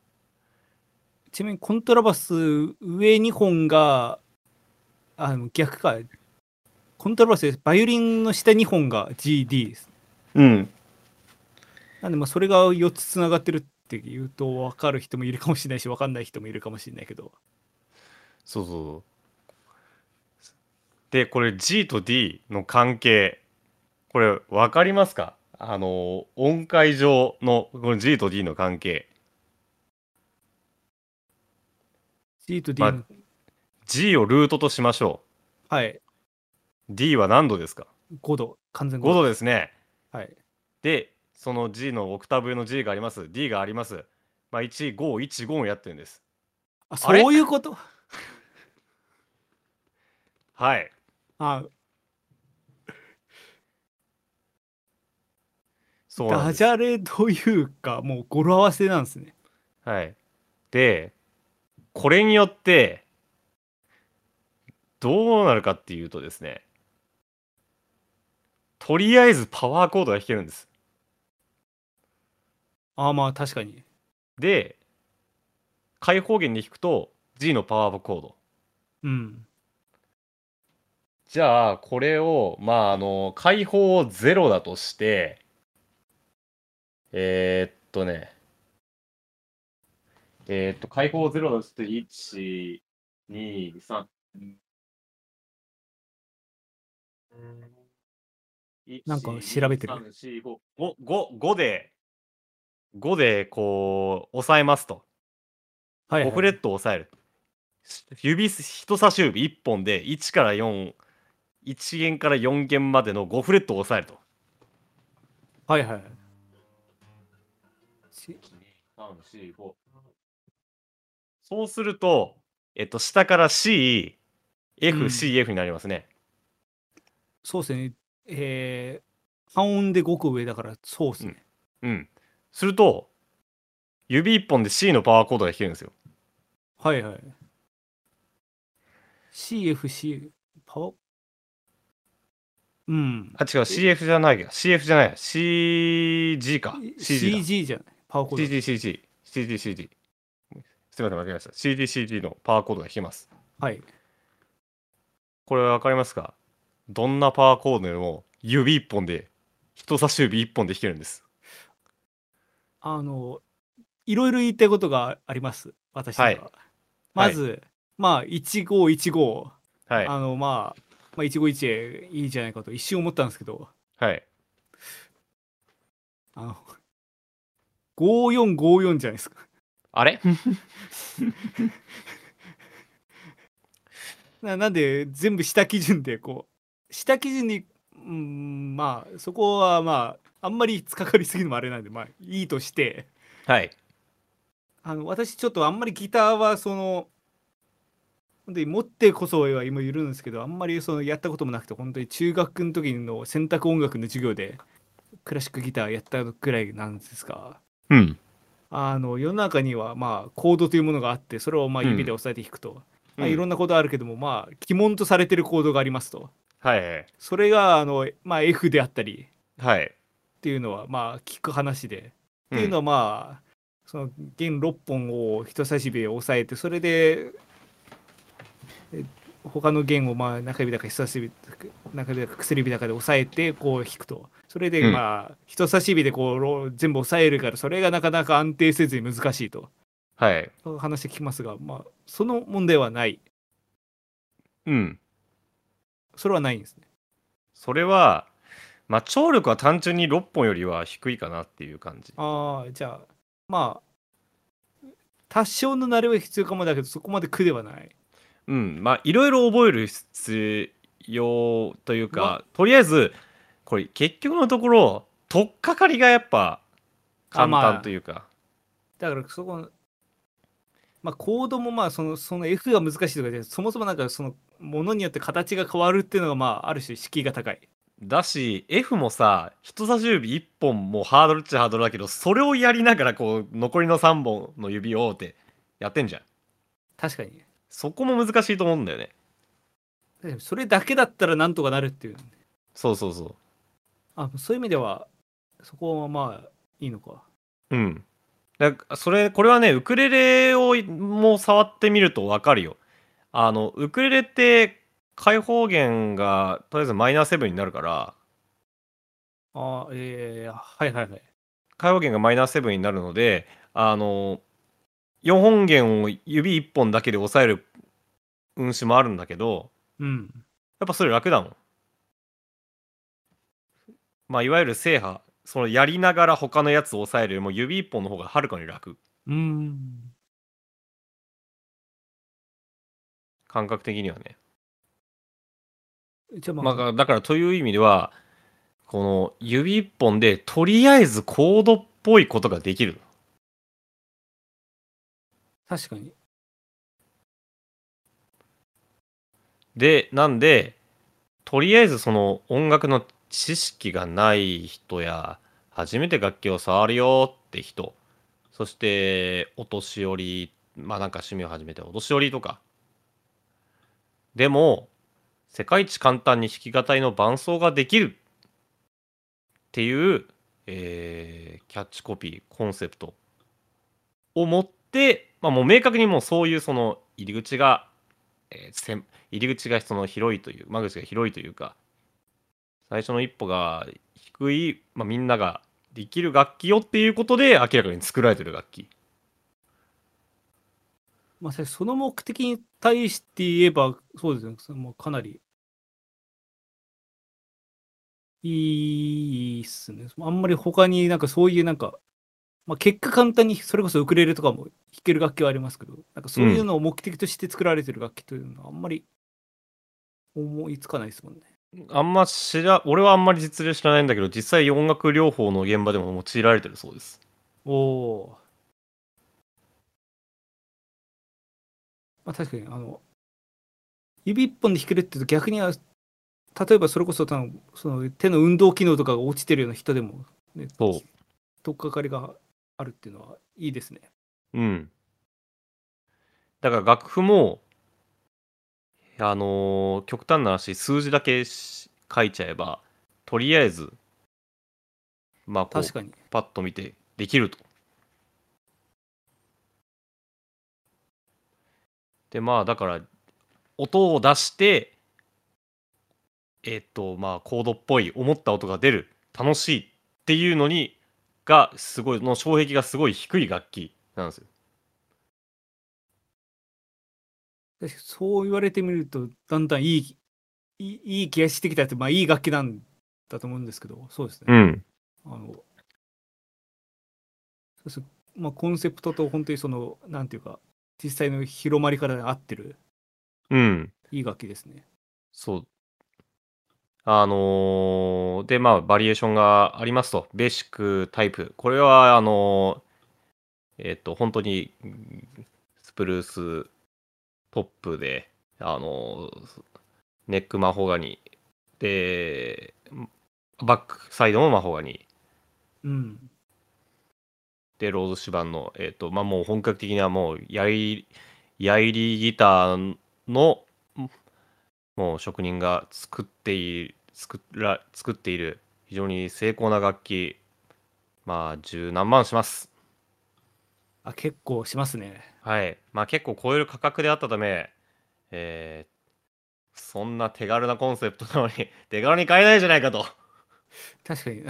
A: ちなみにコントラバス上2本があの逆かコントラバスでバイオリンの下2本が GD です
B: うん。
A: なんでまあそれが4つつながってるっていうと分かる人もいるかもしれないし分かんない人もいるかもしれないけど
B: そうそうそう。で、これ G と D の関係、これ分かりますか？あの、音階上のこの G と D の関係。
A: G と D の、
B: ま G をルートとしましょ
A: はい、
B: う。D は何度ですか
A: ？5度、完全
B: 5度ですね。
A: はい。
B: で、その G のオクターブ上の G があります。D があります。まあ、1、5、1、5をやってるんです。
A: あ、そういうこと？
B: はい。
A: あダ
B: そうなんです
A: ジャレというかもう語呂合わせなんですね
B: はい。で、これによって、どうなるかっていうとですね、とりあえずパワーコードが弾けるんです。
A: ああまあ確かに
B: で、開放弦で弾くと G のパワーコード。
A: うん
B: じゃあ、これを、まあ、あの、開放を0だとして、えー、っとね、えー、っと、開放0だとして、1、2、3、
A: なんか調べてる
B: 1 2 3 4 5 5 5で、5でこう、押さえますと。
A: はい、はい、
B: 5フレットを押さえる。指す、人差し指1本で1から4、1弦から4弦までの5フレットを押さえると。
A: はいはいはいし
B: 3、4、5。そうすると、えっと、下から C、F、
A: うん
B: C、F になりますね。
A: そうですねえー、半音で5個上だからそうですね、
B: うん。すると、指1本で C のパワーコードが弾けるんですよ。
A: はいはい CFC パワー？うん
B: あ、違う、CF じゃないや。CF じゃないや。CG か。CG だ。
A: CG じゃない？パワーコード
B: CG、CG、CG、CG。すみません、間違えました。CD、CG のパワーコードが弾けます。
A: はい
B: これわかりますか？どんなパワーコードでも指1本で、人差し指1本で弾けるんです。
A: あのいろいろ言いたいことがあります。私には、
B: はい。
A: まず、まあ1515
B: はい。
A: あのまあ、まあ、151いいじゃないかと一瞬思ったんですけど。
B: はい。
A: あの5454じゃないですか。
B: あれ？
A: ななんで全部下基準でこう下基準にうんまあそこはまああんまり突っかかりすぎるのもあれなんでまあいいとして。
B: はい。
A: あの私ちょっとあんまりギターはその本当に持ってこそは今いるんですけどあんまりそのやったこともなくて本当に中学の時の選択音楽の授業でクラシックギターやったくらいなんですが
B: うん。
A: あの世の中にはまあコードというものがあってそれをまあ指で押さえて弾くと、まあ、いろんなコードあるけどもまあ鬼門とされてるコードがありますと
B: はいはい。
A: それがあの、まあ、F であったり
B: はい。
A: っていうのはまあ聞く話で、っていうのはまあその弦6本を人差し指で押さえてそれでえ他の弦をまあ中指だか人差し指中指だか薬指だかで押さえてこう弾くとそれで
B: うん
A: まあ人差し指でこうロ全部押さえるからそれがなかなか安定せずに難しいと
B: はい。
A: 話聞きますがまあその問題はない
B: うん。
A: それはないんですね
B: それは、まあ、聴力は単純に6本よりは低いかなっていう感じ。
A: ああじゃあまあ多少の慣れは必要かもだけどそこまで苦ではない
B: うん。まあ、いろいろ覚える必要という
A: ま
B: か、とりあえず、これ、結局のところ、取っかかりがやっぱ、簡
A: あまあ
B: 単というか。
A: だからそこまあコードもまあそのその F が難しいとかでそもそもなんかそのものによって形が変わるっていうのがまあある種敷居が高い。
B: だし F もさ人差し指1本もハードルっちゃハードルだけどそれをやりながらこう残りの3本の指をってやってんじゃん。
A: 確かに。
B: そこも難しいと思うんだよね。
A: それだけだったらなんとかなるっていう。
B: そうそうそ
A: あそういう意味ではそこはまあいいのか。
B: ううん。だそれこれはねウクレレをも触ってみると分かるよあのウクレレって開放弦がとりあえずマイナー7になるから
A: あえー、はいはいはい。
B: 開放弦がマイナー7になるのであの4本弦を指1本だけで押さえる運指もあるんだけど
A: うん。
B: やっぱそれ楽だもん。まあいわゆる制覇そのやりながら他のやつを押さえるよりも指一本の方がはるかに楽。
A: うーん
B: 感覚的にはね。
A: じゃあまあ、
B: まあだからという意味ではこの指一本でとりあえずコードっぽいことができる。
A: 確かに
B: でなんでとりあえずその音楽の知識がない人や初めて楽器を触るよって人そしてお年寄りまあなんか趣味を始めてお年寄りとかでも世界一簡単に弾き語りの伴奏ができる。っていう、えーキャッチコピーコンセプトを持って、まあ、もう明確にもうそういうその入り口が、えー入り口がその広いという間口が広いというか最初の一歩が低い、まあ、みんなができる楽器よっていうことで明らかに作られてる楽器。
A: まあ、その目的に対して言えば、そうですね、もうかなり。いいっすね。あんまり他になんかそういうなんか、まあ、結果簡単にそれこそウクレレとかも弾ける楽器はありますけど、なんかそういうのを目的として作られてる楽器というのはあんまり思いつかないですもんね。
B: あんま知ら俺はあんまり実例知らないんだけど実際音楽療法の現場でも用いられてるそうです。
A: おおまあ確かに、あの、指一本で弾けるって言うと逆には、例えばそれこそその手の運動機能とかが落ちてるような人でも、ね、
B: そう
A: とっかかりがあるっていうのはいいですね。
B: うん。だから楽譜も、あのー極端な話、数字だけし書いちゃえば、とりあえず、まあこう、
A: 確かに。
B: パッと見てできると。で、まあだから、音を出して、えっと、まあコードっぽい、思った音が出る、楽しいっていうのに、が、すごい、の障壁がすごい低い楽器なんですよ。
A: そう言われてみると、だんだんいい、いいいい気がしてきたって、まあいい楽器なんだと思うんですけど、そうですね。
B: ん。
A: あの、そうですまあコンセプトと本当にその、なんていうか、実際の広まりから合ってる、
B: うん。
A: いい楽器ですね。
B: そう。あのーで、まあ、バリエーションがありますと。ベーシックタイプ。これは、あのーえっ、と、本当に、うんスプルーストップで、あのーネックマホガニで、バックサイドもマホガニ
A: うん。
B: で、ローズ指板の、えっ、と、まあ、もう本格的にはもう、やい、やいりギターの、もう職人が作っている、作ら、作っている、非常に精巧な楽器、まあ、十何万します。
A: あ、結構しますね。
B: はい。まあ、結構超える価格であったため、えーそんな手軽なコンセプトなのに、手軽に買えないじゃないかと。
A: 確かに。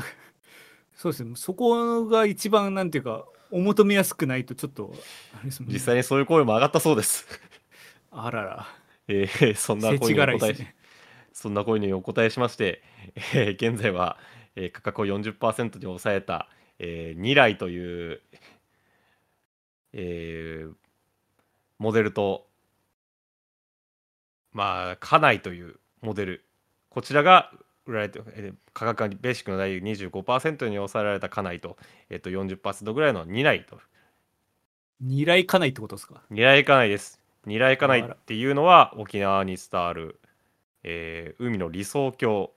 A: そうですね。そこが一番、なんていうか、お求めやすくないと、ちょっと、ね
B: 実際にそういう声も上がったそうです。
A: あらら。
B: えーそんな声にお答え
A: ね。
B: そんな声にお答えしまして、えー現在は、えー価格を40%に抑えた、えー、2台という、えーモデルと、まあ、家内というモデル、こちらが売られて、えー価格がベーシックの大25%に抑えられた家内と、えー、と40%ぐらいの2台と。
A: 二来かないってことですか？
B: 二来家内です。二来家内っていうのは沖縄に伝わる、えー海の理想郷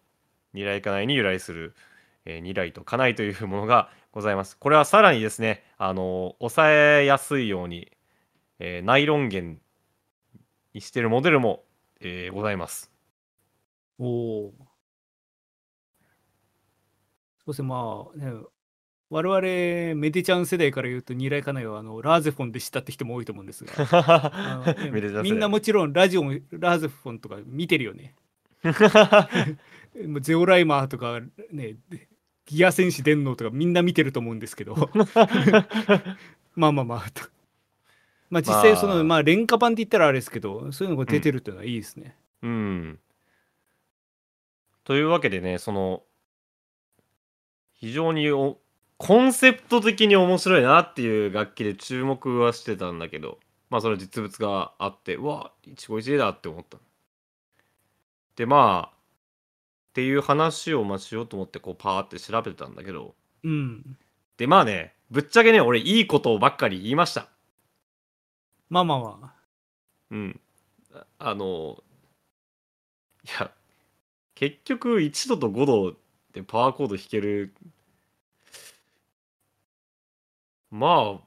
B: 二来家内に由来する、えー二来と家内というものがございます。これはさらにですね、あの抑えやすいように、えーナイロン弦にしているモデルも、えーございます。
A: おお。そうですね、まあ、ね、我々メディちゃん世代から言うと、二来かないはあのラーゼフォンで知ったって人も多いと思うんですが、ね みんなもちろんラジオもラーゼフォンとか見てるよね。も うゼオライマーとかね、ギア戦士電脳とかみんな見てると思うんですけど、まあまあまあと。まあ実際その、
B: まあ
A: まあ廉価版って言ったらあれですけど、そういうのが出てるっていうのはいいですね。
B: うん。というわけでね、その、非常におコンセプト的に面白いなっていう楽器で注目はしてたんだけど、まあそれ実物があって、うわ、一期一会だって思った。で、まあ、っていう話をまあしようと思ってこうパーって調べてたんだけど、
A: うん。
B: で、まあね、ぶっちゃけね、俺いいことばっかり言いました。
A: まあまあまあ。
B: うん。ああの、いや、結局1度と5度でパワーコード弾けるまあ、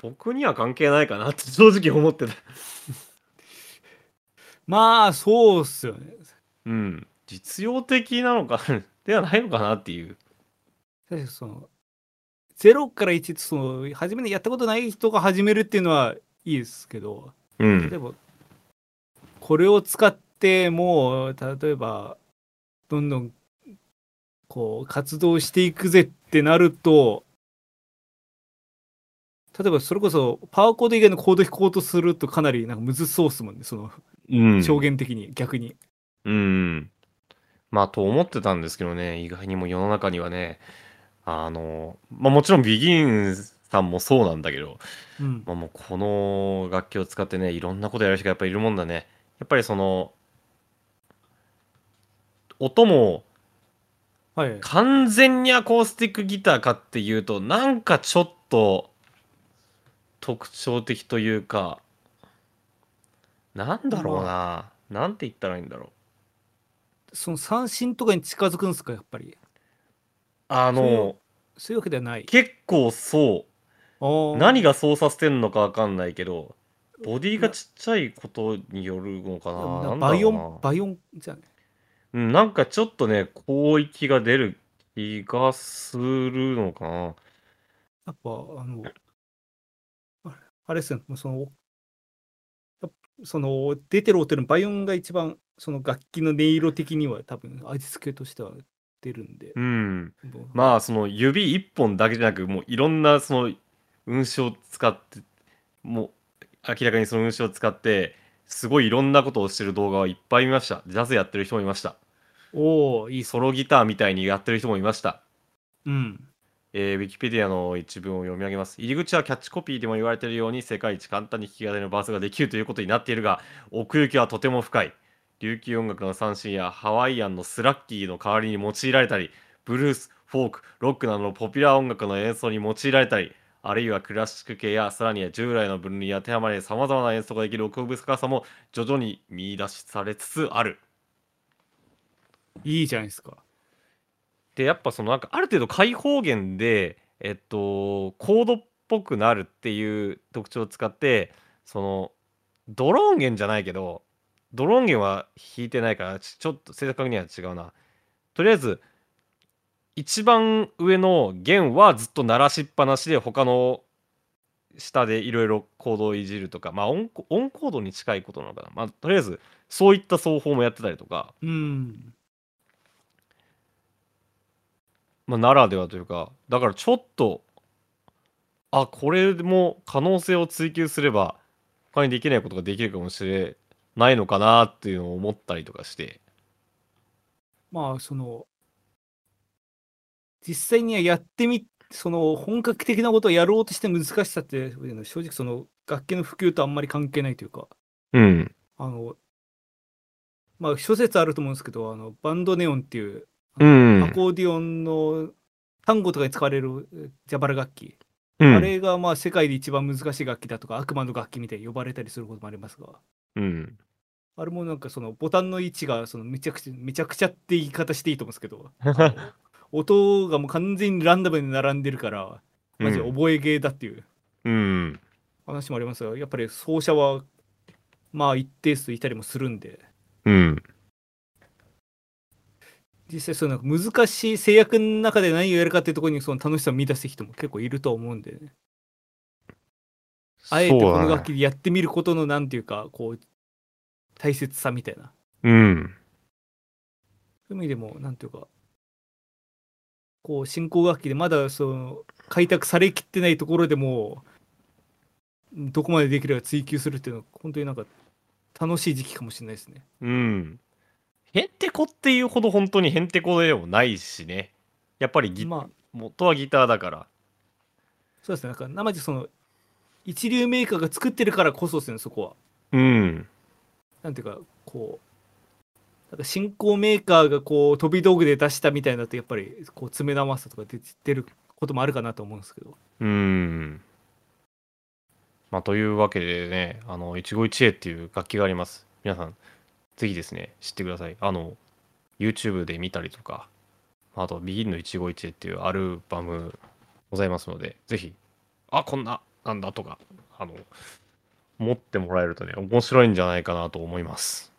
B: 僕には関係ないかなって 正直思ってた。
A: まあそうっすよね
B: うん。実用的なのかではないのかなっていう。
A: 確かにその0から1ってその初めにやったことない人が始めるっていうのはいいですけど
B: うん
A: 例え。ばこれを使ってもう例えばどんどんこう活動していくぜってなると例えばそれこそパワーコード以外のコード弾こうとするとかなりなんかむずそうっすもんねその
B: うん。
A: 表現的に逆に。
B: うん。まあ、と思ってたんですけどね、意外にも世の中にはね、あの、まあもちろんビギンさんもそうなんだけど、
A: うん
B: まあ、もうこの楽器を使ってね、いろんなことやる人がやっぱりいるもんだね。やっぱりその、音も
A: はい、
B: 完全にアコースティックギターかっていうと、なんかちょっと特徴的というか、なんだろうな。なんて言ったらいいんだろう。
A: その三振とかに近づくんですかやっぱり？
B: あ
A: そういう
B: の、
A: そういうわけではない。
B: 結構そう。何
A: が
B: が操作してんのかわかんないけど、ボディがちっちゃいことによるのかな。なんだ
A: バイオ
B: ろ
A: ンバイオンじゃない
B: うん、なんかちょっとね、広域が出る気がするのかな。
A: やっぱあのあれですねそのその出てる音のバイオンが一番その楽器の音色的には多分味付けとしては出るんで、
B: うん。まあ、その指一本だけじゃなく、もういろんなその運指を使って、もう明らかにその運指を使って、すごいいろんなことをしてる動画はいっぱい見ました。ジャズやってる人もいました。
A: おおいい
B: ソロギターみたいにやってる人もいました。
A: うん
B: えー、ウィキペディアの一文を読み上げます。入り口はキャッチコピーでも言われているように世界一簡単に弾き語りのバースができるということになっているが、奥行きはとても深い。琉球音楽の三振やハワイアンのスラッキーの代わりに用いられたり、ブルース、フォーク、ロックなどのポピュラー音楽の演奏に用いられたり、あるいはクラシック系やさらには従来の分類に当てはまり様々な演奏ができる奥深さも徐々に見出しされつつある。
A: いいじゃないですか
B: でやっぱそのなんかある程度開放弦でえっとコードっぽくなるっていう特徴を使ってそのドローン弦じゃないけどドローン弦は弾いてないからちちょっと正確には違うなとりあえず一番上の弦はずっと鳴らしっぱなしで他の下でいろいろコードをいじるとかまあオンコオンコードに近いことなのかな。まあとりあえずそういった奏法もやってたりとか。
A: うん。
B: まあ、ならではというかだからちょっとあこれも可能性を追求すれば他にできないことができるかもしれないのかなっていうのを思ったりとかして。
A: まあその実際にはやってみその本格的なことをやろうとして難しさって正直その楽器の普及とあんまり関係ないというか。
B: うん。
A: あのまあ諸説あると思うんですけどあのバンドネオンっていう
B: うん。
A: アコーディオンの単語とかに使われるジャバラ楽器、
B: うん。
A: あれがまあ世界で一番難しい楽器だとか悪魔の楽器みたいに呼ばれたりすることもありますが。
B: うん。
A: あれもなんかそのボタンの位置がそのめちゃくちゃめちゃくちゃって言い方していいと思うんですけど 音がもう完全にランダムに並んでるからマジで覚えゲーだっていう。
B: うん。
A: 話もありますがやっぱり奏者はまあ一定数いたりもするんで。
B: うん。
A: 実際そういうなんか難しい制約の中で何をやるかっていうところにその楽しさを見出す人も結構いると思うんで。ねあえてこの楽器でやってみることのなんていうかこう大切さみたいな。
B: うん。
A: そういう意味でもなんていうかこう進行楽器でまだその開拓されきってないところでもどこまでできるか追求するっていうのは本当になんか楽しい時期かもしれないですね。
B: うん。へんてこっていうほど本当にへんてこでもないしね。やっぱりギ、
A: まあ。
B: 元はギターだから。
A: そうですね。なんか生地その一流メーカーが作ってるからこそですねそこは。
B: うん。
A: なんていうかこうなんか新興メーカーがこう飛び道具で出したみたいだとやっぱりこう詰め直さとか出出ることもあるかなと思うんですけど。
B: うん。まあ、というわけでね、あの、一期一会っていう楽器があります。皆さん、ぜひですね、知ってください。あの、YouTube で見たりとか、あと、ビギンの一期一会っていうアルバムございますので、ぜひ、あこんななんだとかあの持ってもらえるとね面白いんじゃないかなと思います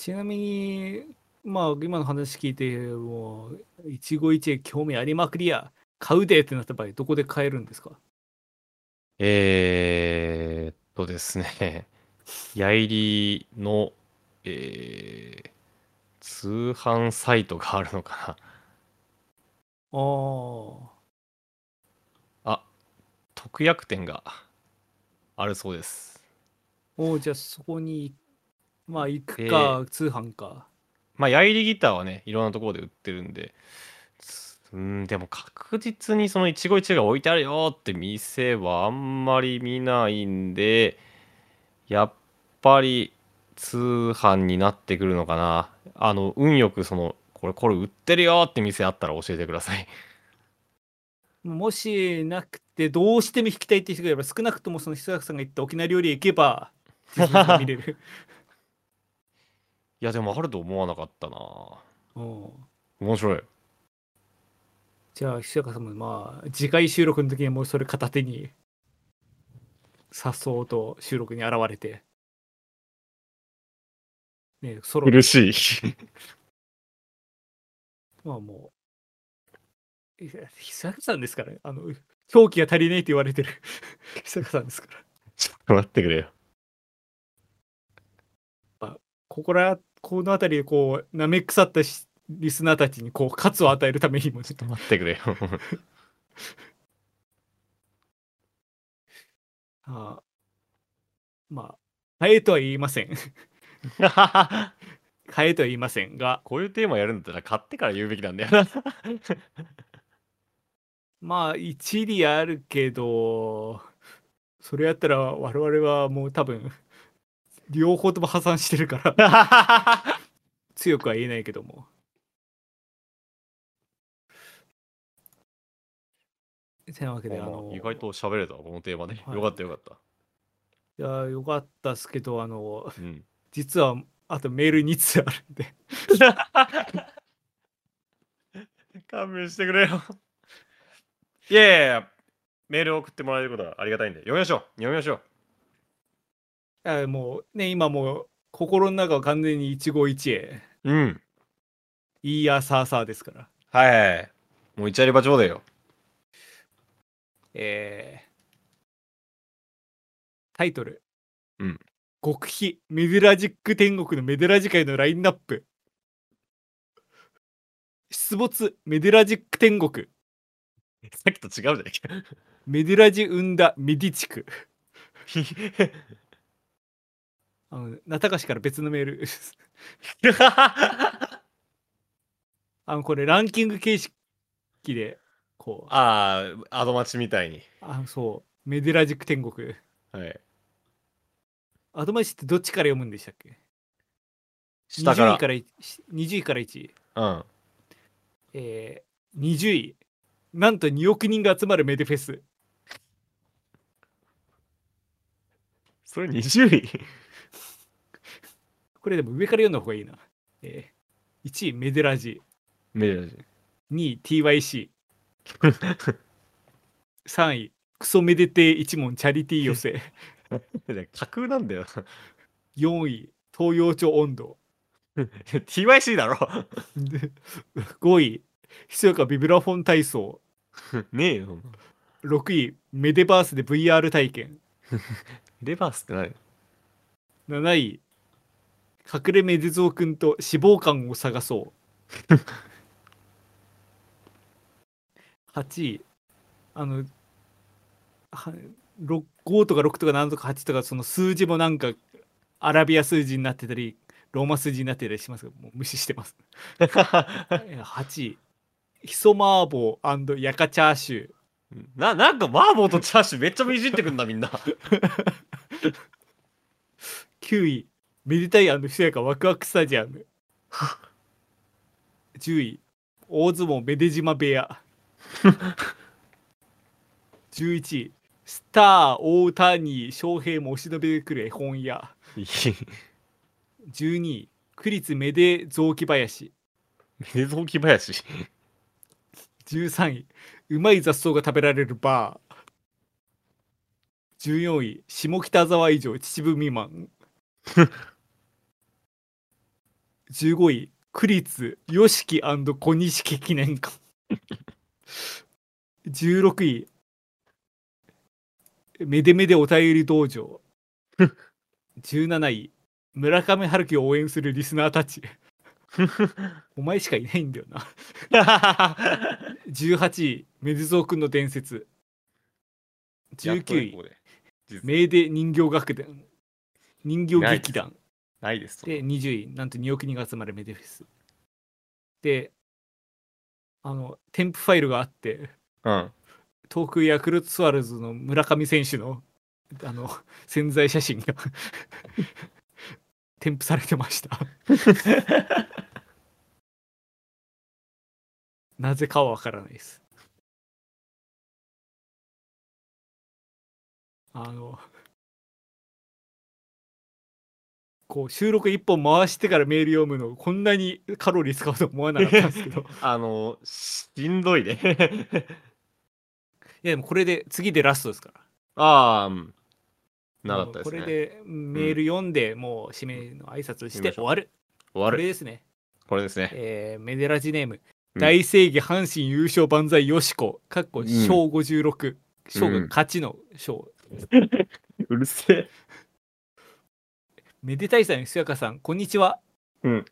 A: ちなみに、まあ、今の話聞いて、もう、一期一会興味ありまくりや、買うでってなった場合、どこで買えるんですか？
B: えー、っとですね。やいりのえー、通販サイトがあるのか
A: ああ。
B: なあ特約店があるそうです。
A: おじゃあそこに、まあ行くか、通販か。
B: まあ、ヤイリギターはね、いろんなところで売ってるんで、つうん、でも確実にその一期一会が置いてあるよって店はあんまり見ないんで、やっぱり通販になってくるのかな。あの、運よくその、これ、これ売ってるよって店あったら教えてください。
A: もしなくて、どうしても引きたいって人がいれば、少なくともその久坂さんが言った沖縄料理へ行けば、見れる。
B: いや、でもあると思わなかったな。
A: うん
B: 面白い。
A: じゃあ、久坂さんもまあ、次回収録の時にはもうそれ片手に、さっそうと収録に現れて、ね、ソロで、
B: 苦しい。
A: まあもう、久坂さんですからね、あの、表記が足りないって言われてる 久坂さんですから。
B: ちょっと待ってくれよ。
A: ここら、この辺りでこう、舐め腐ったしリスナーたちにこう、喝を与えるためにも、ちょっと、
B: 待ってくれよ。
A: ああまあ、変えとは言いません。変えとは言いませんが、
B: こういうテーマやるんだったら買ってから言うべきなんだよな。
A: まあ、一理あるけど、それやったら我々はもう多分、両方とも破産してるから、強くは言えないけども。てなわけで、あの、
B: 意外と喋れたわこのテーマで。
A: はい
B: よかったよかった。
A: いや、よかったっすけど、あの、
B: うん。
A: 実は、あとメール2通あるんで、
B: 勘弁してくれよ。いやいやいや、メールを送ってもらえることはありがたいんで、読みましょう。読みましょう。
A: あもうね、今もう、心の中は完全に一期一会、
B: うん。
A: いいやさーさーですから。
B: はい。もう一あり場上だよ。
A: えータイトル。
B: うん。
A: 極秘メデラジック天国のメデラジ界のラインナップ。出没メデラジック天国。
B: さっきと違うじゃないか。
A: メデラジ生んだメディ地区。あの、なたかしから別のメール。あの、これランキング形式で、こう、
B: ああ、アドマチみたいに。
A: あそう、メデラジック天国。
B: はい。
A: アドバイスってどっちから読むんでしたっけ？
B: 下から
A: 20位から1 20位から1位。
B: うん。
A: えー、20位。なんと2億人が集まるメデフェス。
B: それ20位？
A: これでも上から読んだ方がいいな。えー、1位メデラジ。
B: メール
A: 2位 TYC。3位クソメデテ一門チャリティー寄せ。
B: 架空なんだよ。
A: 4位東洋町温度。
B: TYC だろ。
A: で5位ひそやかビブラフォン体操。
B: ねえよ。
A: 6位メデバースで VR 体験。
B: レバースって何
A: ？7位隠れメデゾウくんと脂肪肝を探そう。8位あのはろ5とか6とか7とか8とかその数字もなんかアラビア数字になってたりローマ数字になってたりしますがもう無視してます。えー8位ヒソマーボーヤカチャーシュー。
B: ななんか麻婆とチャーシューめっちゃいじってくんだみんな。
A: 9位メディタイひそやかワクワクスタジアム。10位大相撲メデ島部屋。11位スター大谷翔平も押し延べてくる絵本屋。12位区立メデ雑木林。
B: メゾキ林
A: ？13位うまい雑草が食べられるバ14位下北沢以上秩父未満15位区立吉木小錦記念館。16位めでめでお便り道場。17位村上春樹を応援するリスナーたち。お前しかいないんだよな。18位メデゾー君の伝説。19位
B: 位。
A: メーデ人形楽団。人形劇団
B: ないです。
A: で20位なんと2億人が集まるメデフェスであの添付ファイルがあって
B: うん。
A: 東京ヤクルトスワローズの村上選手のあの潜在写真が添付されてました なぜかはわからないですあのこう収録1本回してからメール読むのこんなにカロリー使うと思わなかったんですけど
B: あの、しんどいね。
A: いやでもこれで次でラストですから
B: ああ、うんなかったですね。
A: これでメール読んで、もう締めの挨拶して
B: 行きましょう
A: 終わる。これ
B: 終わる。
A: ですね。
B: これですね。
A: えーメデラジネーム、
B: うん
A: 大正義阪神優勝万歳よしこ、かっこ
B: ん
A: 小56、小が勝ちの小。
B: うるせえ。
A: めでたいさん、すやかさん、こんにちは。
B: うん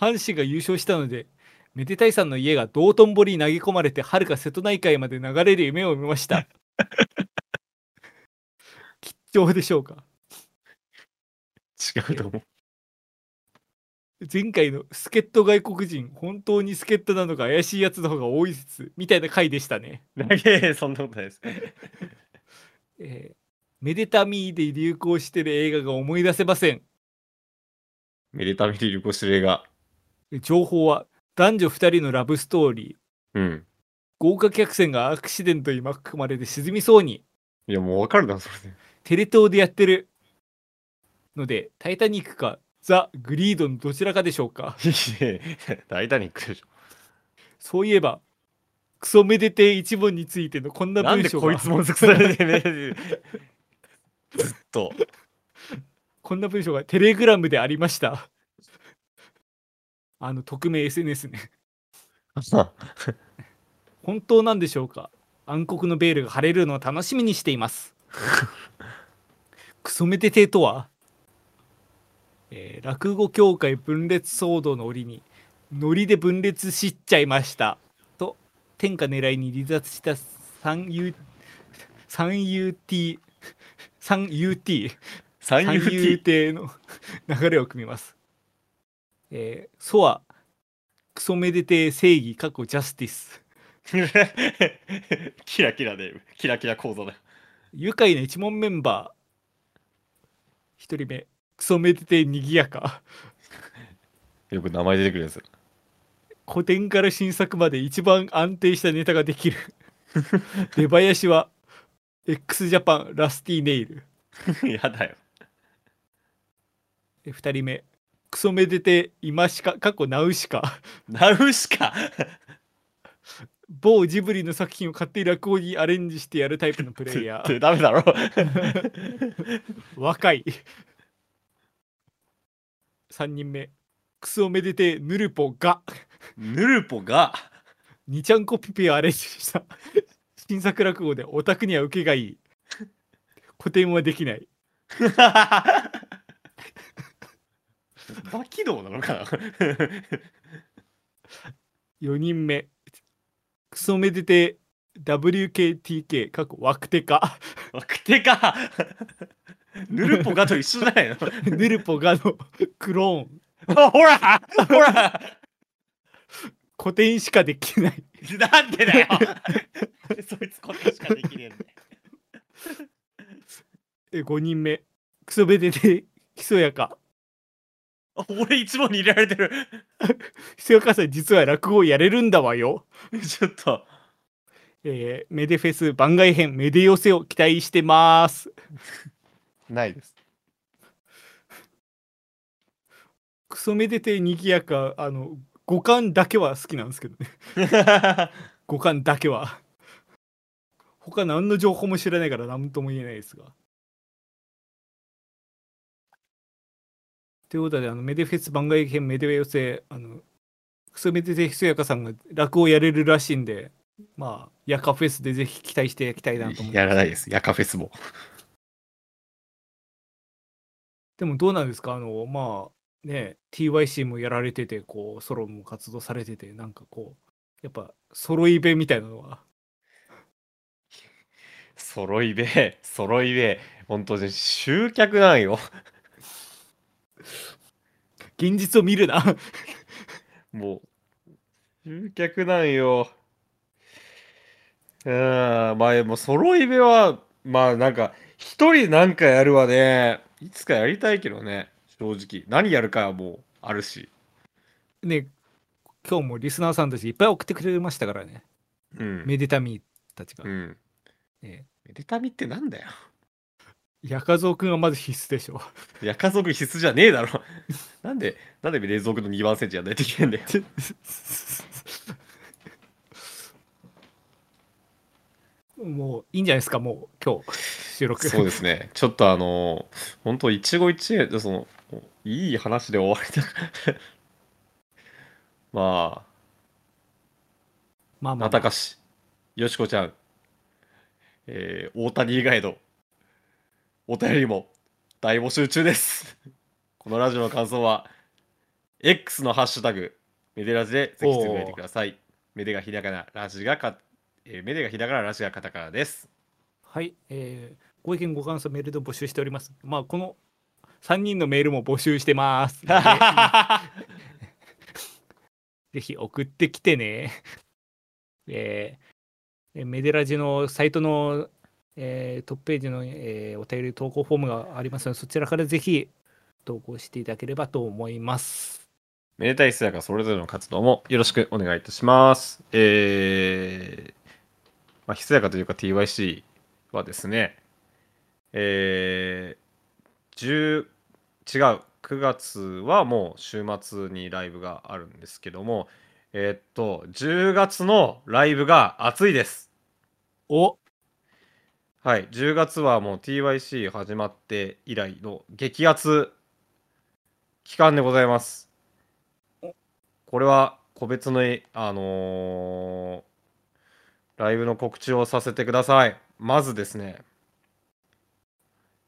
A: 阪神が優勝したので、めでたいさんの家が道頓堀に投げ込まれて、はるか瀬戸内海まで流れる夢を見ました。吉祥でしょうか？
B: 違うと思う。
A: 前回の助っ人外国人本当に助っ人なのか怪しいやつの方が多い説みたいな回でしたね。
B: だけそんなことないです。
A: えーメデタミーで流行してる映画が思い出せません。
B: めでたみで旅行してる映画。
A: 情報は男女2人のラブストーリー。
B: うん。
A: 豪華客船がアクシデントに巻き込まれて沈みそうに
B: いや、もうわかるな、それで。
A: テレ東でやってるので、タイタニックかザ・グリードのどちらかでしょうか。
B: タイタニックでしょ。
A: そういえば、クソめでて一問についてのこんな
B: なん
A: 文章が
B: でこいつもずくされてね。ずっと。
A: こんな文章がテレグラムでありました。あの、匿名 SNS ね。本当なんでしょうか暗黒のベールが晴れるのを楽しみにしています。クソメテテとは、えー、落語協会分裂騒動の折に、ノリで分裂しちゃいました。と、天下狙いに離脱した三遊、
B: 三
A: 遊
B: T
A: 3UT 3UT 帝の。流れを組みます。えー、ソアクソめでて正義過去ジャスティス。
B: キラキラでキラキラ講座だ。
A: 愉快な一門メンバー。1人目クソめでてにぎやか。
B: よく名前出てくるやつ。
A: 古典から新作まで一番安定したネタができる。出囃子は x ジャパンラスティネイル。
B: やだよ。
A: え二人目、クソメデテイマシカ、過去ナウシカ。
B: ナウシカ？
A: 某ジブリの作品を勝手に落語にアレンジしてやるタイプのプレイヤー。
B: ダメだろ。
A: 若い3人目クソめでてヌルポが
B: ヌルポが、
A: ニちゃんこピピをアレンジした新作落語でオタクには受けがいい。古典はできない。
B: バキ道なのかな
A: ？4人目。クソめでて WKTK 過去ワクテカ。
B: クテかヌルポがと一緒じゃないの？
A: ヌルポがのクローン。
B: あほらほら！
A: 古典しかできない
B: なんでだよ。そいつこれしかできねえんだよ。
A: え5人目。クソめでてひそやか。
B: あ俺一問に入れられてる。
A: ひそやかさん実は落語やれるんだわよ。
B: ちょっと。
A: えーメデフェス番外編メデ寄せを期待してます。
B: ないです。
A: クソめでてにぎやか、あの、五感だけは好きなんですけどね。五感だけは。他何の情報も知らないから何とも言えないですが。ということで、あのメデフェス番外編メデウェ寄せ、あの、クソメデテひそやかさんが落語やれるらしいんで、まあ、ヤカフェスでぜひ期待していきたいなと思って。
B: やらないです。ヤカフェスも。
A: でもどうなんですか？あの、まあ、ね、TYC もやられてて、こう、ソロも活動されてて、なんかこう、やっぱ、ソロイベみたいなのは、
B: 揃いべ、揃いべ。本当に集客なんよ。
A: 現実を見るな。
B: もう、集客なんよ。うーん、まあ、もう揃いべは、まあなんか、一人なんかやるわね。いつかやりたいけどね、正直。何やるかはもうあるし。
A: ね、今日もリスナーさんたちいっぱい送ってくれましたからね。
B: うん。
A: メデタミーたちが。
B: うん。
A: ね
B: メデタミってなんだよ。
A: ヤカゾウくんはまず必須でしょ。
B: いや、家族必須じゃねえだろ。なんで、なんで冷蔵庫の2番センチやんないといけないんだよ。
A: もういいんじゃないですか、もう今日収録。
B: そうですね。ちょっとあの、本当一期一会で、その、いい話で終わりた まあ、
A: まあまあ、
B: なたかし、よしこちゃん、えー大谷以外のお便りも大募集中です。このラジオの感想は、X のハッシュタグ、メデラジでぜひつぶやいてください。メデがひらがな、ラジがか、えーメデがひらがな、ラジがカタカナです。
A: はい、えーご意見ご感想メールで募集しております。まあこの3人のメールも募集してます。ぜひ送ってきてね。えーえーメデラジのサイトの、えートップページの、えーお便り投稿フォームがありますので、そちらからぜひ投稿していただければと思います。
B: めでたいひそやかそれぞれの活動もよろしくお願いいたします。えー、まあ、ひそやかというか TYC はですね、えー、10違う、9月はもう週末にライブがあるんですけども、えーっと、10月のライブが熱いです。
A: お
B: はい、10月はもう TYC 始まって以来の激アツ期間でございます。これは個別の、あのーライブの告知をさせてください。まずですね、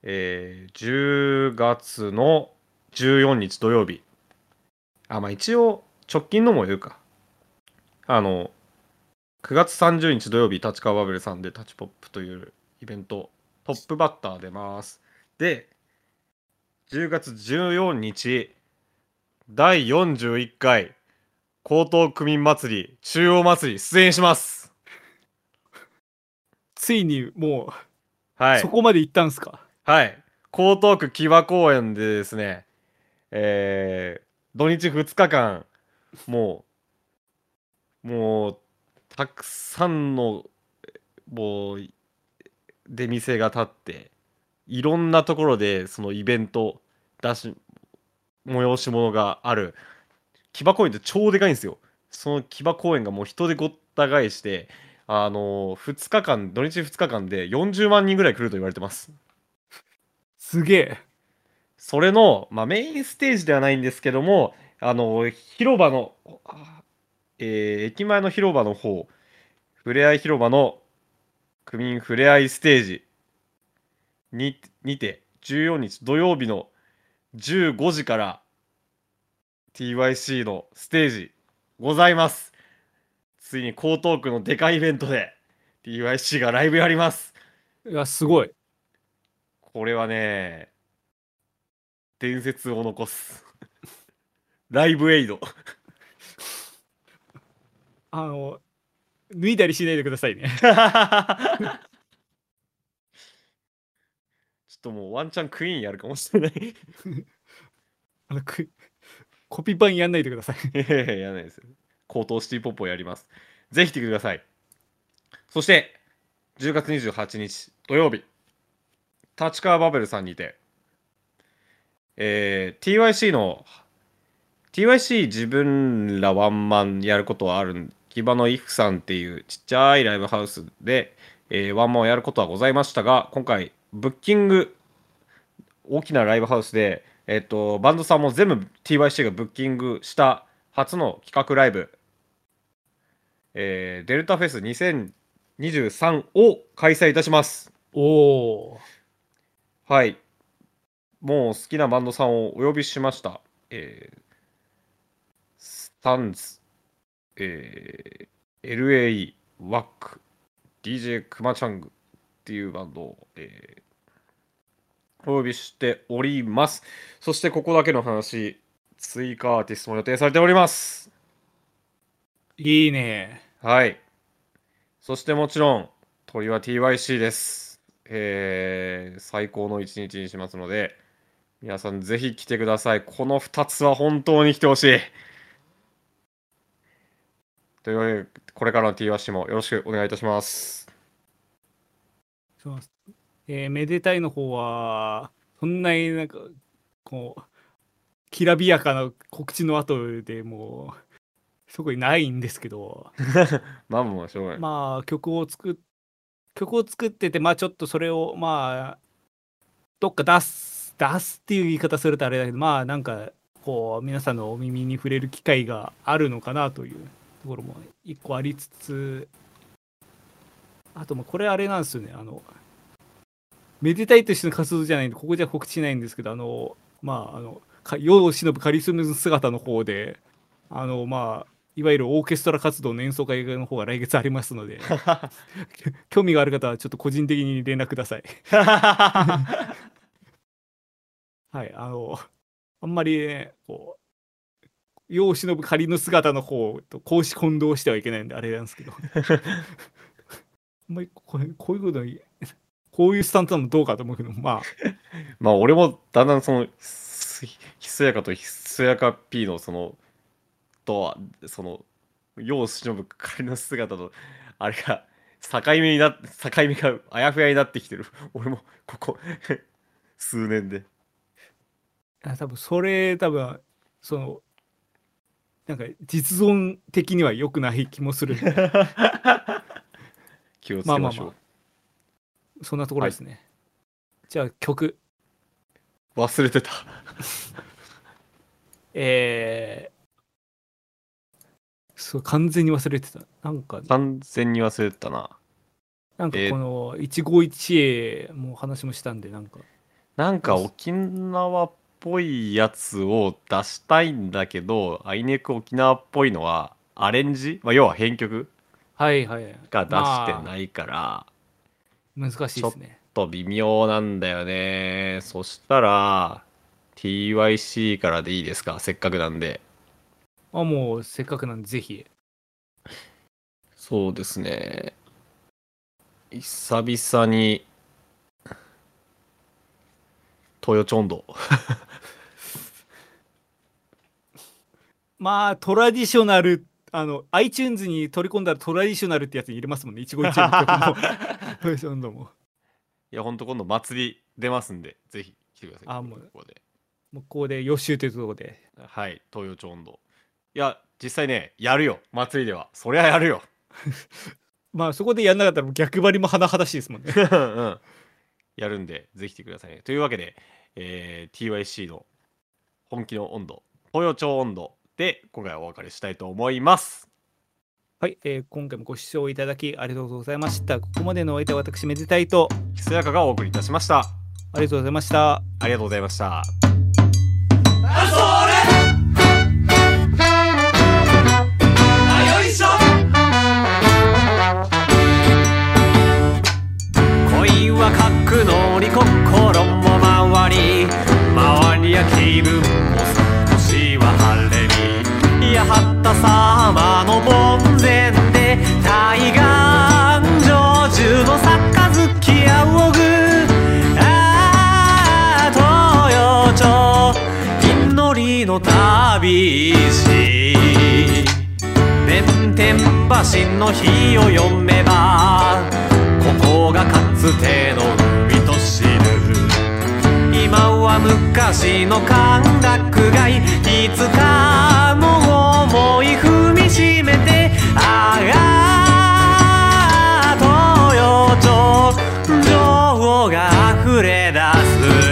B: えー10月の14日土曜日。あ、まあ一応直近のも言うか。あの、9月30日土曜日、立川バブルさんでタッチポップというイベント、トップバッター出ます。で、10月14日、第41回江東区民祭り、中央祭り出演します。
A: ついにもう、
B: はい
A: そ。こまで行ったんすか？
B: はい。江東区木場公園でですね、えー土日2日間、もう、もう、たくさんの、もう、出店が立って、いろんなところで、そのイベント、出し、催し物がある。木場公園って超でかいんですよ。その木場公園がもう人でごった返して、あの2日間、土日2日間で40万人ぐらい来ると言われてます。
A: すげえ。
B: それの、まあ、メインステージではないんですけども、あの、広場の、あえー駅前の広場の方、ふれあい広場の区民ふれあいステージににて、14日土曜日の15時から TYC のステージございます。ついに江東区のでかいイベントで TYC がライブやります。
A: いや、すごい。
B: これはね、伝説を残す。ライブエイド。
A: あの、脱いだりしないでくださいね。
B: ちょっともうワンチャンクイーンやるかもしれない。
A: あのくコピー版やんないでください。
B: いやいや、やらないですよ。高等シティポップをやります。ぜひ来てください。そして、10月28日土曜日、立川バベルさんにて、えー TYC の、TYC 自分らワンマンやることはあるん、木場のイフさんっていうちっちゃいライブハウスで、えーワンマンをやることはございましたが今回ブッキング大きなライブハウスで、えっとバンドさんも全部 TYC がブッキングした初の企画ライブ、えーデルタフェス2023を開催いたします。
A: おお
B: はいもう好きなバンドさんをお呼びしました、えースタンズ、えー LAE、ワック、DJ クマチャングっていうバンドを、えーお呼びしております。そしてここだけの話、追加アーティストも予定されております。
A: いいね
B: はい。そしてもちろん、鳥は TYC です。えー最高の一日にしますので、皆さんぜひ来てください。この2つは本当に来てほしい。というわけで、これからの TYC もよろしくお願いいたします。
A: そうえーめでたいの方はそんなになんかこうきらびやかな告知の後でもうそこにないんですけど
B: まあまあ、しょうがない。
A: まあ曲を作っ曲を作っててまあちょっとそれをまあどっか出す出すっていう言い方するとあれだけどまあなんかこう皆さんのお耳に触れる機会があるのかなというところも一個ありつつあとまあこれあれなんですよね。あのめでたいとしての活動じゃないんでここじゃ告知しないんですけどあのまああの世を忍ぶカリスマ姿の方であのまあいわゆるオーケストラ活動の演奏会の方が来月ありますので 興味がある方はちょっと個人的に連絡ください。はいあのあんまりねこう世を忍ぶ仮の姿の方と公私混同してはいけないんであれなんですけど。あんまりこうこういうことにこういうスタントなのどうかと思うけどまあ。
B: まあ、俺もだんだんその、ひひそやかとひそやか P のその、とは、その、世を忍ぶ仮の姿の、あれが、境目になっ境目があやふやになってきてる。俺も、ここ、数年で。
A: あ多分それ多分そのなんか実存的には良くない気もする
B: 気をつ
A: まあまあま
B: けましょう。
A: あそんなところですね、じゃあ曲
B: 忘れてた。
A: えー、そう完全に忘れてた。なんか
B: 完全に忘れてたな。
A: なんか
B: えー。
A: この一期一会もう話もしたんでなんか。
B: なんか沖縄っぽいやつを出したいんだけど、あいにく沖縄っぽいのは、アレンジ、まあ、要は編曲？
A: はいはい
B: が出して
A: ま
B: ないから、
A: あ難しいですね。
B: ちょっと微妙なんだよね。そしたら、TYC からでいいですか？せっかくなんで。
A: あもうせっかくなんでぜひ
B: そうですね。久々に、トヨチョンド。
A: まあトラディショナルあの iTunes に取り込んだらトラディショナルってやつに入れますもんね一期一会の曲もトラディショナルも
B: いや、ほんと今度祭り出ますんで、ぜひ来てください。
A: あもう
B: ここで。
A: もうここで予習というところで
B: はい、東洋町温度。いや、実際ね、やるよ、祭りでは。そりゃやるよ。
A: まあそこでやんなかったら逆張りも甚だしいですもんね
B: うんやるんで、ぜひ来てくださいね。というわけで、えー TYC の本気の温度、東洋町温度で今回はお別れしたいと思います。
A: はい、えー今回もご視聴いただきありがとうございましたここまでのお相手は私めでたいと
B: ひそやかがお送りいたしました。
A: ありがとうございました
B: ありがとうございました。
C: 恋は角乗り心も回り周りや気分も少しは晴れに八幡様の門前で対岸成就の杯仰ぐ。ああ東洋町祈りの旅路。弁天橋の日を読めばここがかつての海と知る今は昔の歓楽街いつかも思い踏みしめてああ東洋町
B: 情が溢れ出す。